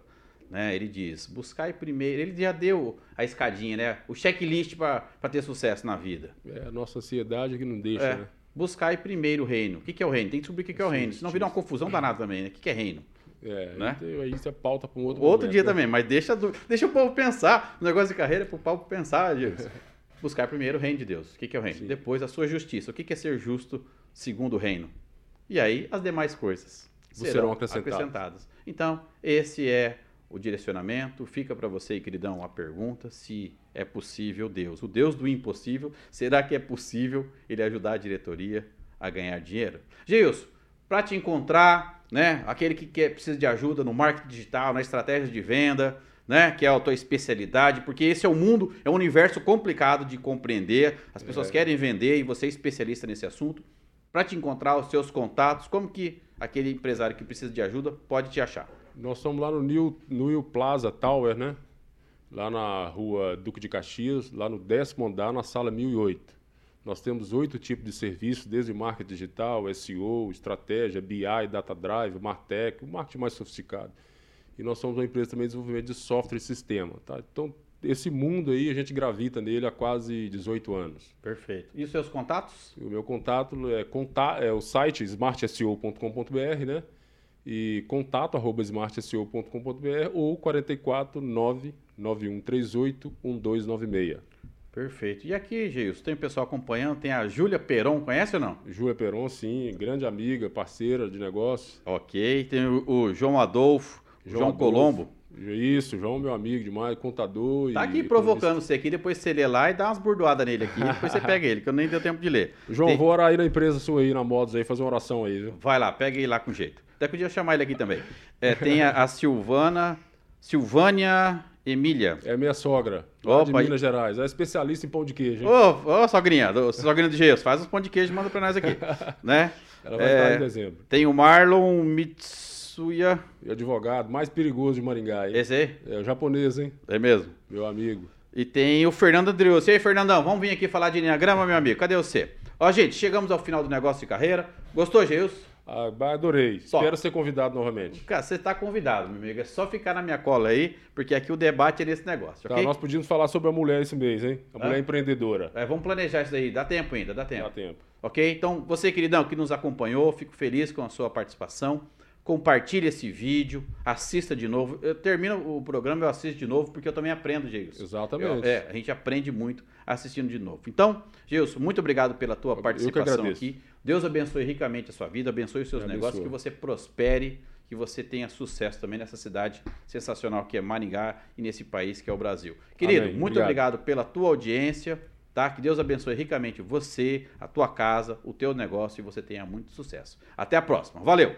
[SPEAKER 1] né? Ele diz: buscai primeiro. Ele já deu a escadinha, né? O checklist para ter sucesso na vida.
[SPEAKER 2] É a nossa ansiedade que não deixa, é. né?
[SPEAKER 1] Buscai primeiro o reino. O que, que é o reino? Tem que descobrir o que, que é o reino. Senão vira uma confusão danada também, né? O que, que é reino?
[SPEAKER 2] É, né? aí isso é pauta para um outro
[SPEAKER 1] Outro momento, dia né? também, mas deixa, deixa o povo pensar. O negócio de carreira é para o povo pensar, Dias. Buscar primeiro o reino de Deus. O que, que é o reino? Sim. Depois a sua justiça. O que, que é ser justo segundo o reino? E aí as demais coisas serão, serão acrescentadas. acrescentadas. Então, esse é o direcionamento. Fica para você, queridão, a pergunta se é possível Deus, o Deus do impossível, será que é possível ele ajudar a diretoria a ganhar dinheiro? Gilson, para te encontrar, né? Aquele que quer, precisa de ajuda no marketing digital, na estratégia de venda, né? Que é a tua especialidade, porque esse é um mundo, é um universo complicado de compreender. As pessoas é. querem vender e você é especialista nesse assunto. Para te encontrar os seus contatos, como que aquele empresário que precisa de ajuda pode te achar?
[SPEAKER 2] Nós somos lá no New, New Plaza Tower, né? Lá na rua Duque de Caxias, lá no décimo andar, na sala 1008. Nós temos oito tipos de serviços, desde marketing digital, SEO, estratégia, BI, Data Drive, Martech, o marketing mais sofisticado. E nós somos uma empresa também de desenvolvimento de software e sistema. Tá? Então, esse mundo aí a gente gravita nele há quase 18 anos.
[SPEAKER 1] Perfeito. E os seus contatos?
[SPEAKER 2] O meu contato é, é o site smartseo.com.br, né? E contato arroba smartseo.com.br ou 44 99138 1296.
[SPEAKER 1] Perfeito. E aqui, Geilson, tem o pessoal acompanhando, tem a Júlia Peron, conhece ou não?
[SPEAKER 2] Júlia Peron, sim, grande amiga, parceira de negócio.
[SPEAKER 1] Ok, tem o, o João Adolfo, João, João Adolfo. Colombo.
[SPEAKER 2] Isso, João, meu amigo demais, contador.
[SPEAKER 1] Tá aqui provocando você aqui, depois você lê lá e dá umas burdoadas nele aqui, depois você pega ele, que eu nem deu tempo de ler.
[SPEAKER 2] João, Tem... vou orar aí na empresa sua aí, na Modos aí, fazer uma oração aí, viu?
[SPEAKER 1] Vai lá, pega ele lá com jeito. Até podia chamar ele aqui também. É, tem a, a Silvana, Silvânia Emília.
[SPEAKER 2] É minha sogra, Opa, de Minas. Gerais. É especialista em pão de queijo.
[SPEAKER 1] Ô, ô, sogrinha, do, sogrinha do Geus, faz uns pão de queijo e manda pra nós aqui, né?
[SPEAKER 2] Ela vai é, estar em dezembro.
[SPEAKER 1] Tem o Marlon Mits Suya.
[SPEAKER 2] E advogado mais perigoso de Maringá. Hein?
[SPEAKER 1] Esse aí?
[SPEAKER 2] É o japonês, hein?
[SPEAKER 1] É mesmo?
[SPEAKER 2] Meu amigo.
[SPEAKER 1] E tem o Fernando Andreus. E aí, Fernandão, vamos vir aqui falar de Enneagrama, meu amigo? Cadê você? Ó, gente, chegamos ao final do negócio de carreira. Gostou, Geus?
[SPEAKER 2] Ah, adorei. Só. Espero ser convidado novamente.
[SPEAKER 1] Cara, você está convidado, meu amigo. É só ficar na minha cola aí, porque aqui o debate é nesse negócio,
[SPEAKER 2] tá, Nós podíamos falar sobre a mulher esse mês, hein? A mulher empreendedora.
[SPEAKER 1] É, vamos planejar isso aí. Dá tempo ainda, dá tempo.
[SPEAKER 2] Dá tempo.
[SPEAKER 1] Ok? Então, você, queridão, que nos acompanhou, fico feliz com a sua participação compartilhe esse vídeo, assista de novo. Eu termino o programa, eu assisto de novo, porque eu também aprendo, Gilson.
[SPEAKER 2] Exatamente.
[SPEAKER 1] Eu, é, a gente aprende muito assistindo de novo. Então, Gilson, muito obrigado pela tua participação aqui. Deus abençoe ricamente a sua vida, abençoe os seus eu negócios, abençoe. que você prospere, que você tenha sucesso também nessa cidade sensacional que é Maringá e nesse país que é o Brasil. Querido, Amém. muito obrigado. obrigado pela tua audiência. Tá? Que Deus abençoe ricamente você, a tua casa, o teu negócio e você tenha muito sucesso. Até a próxima. Valeu!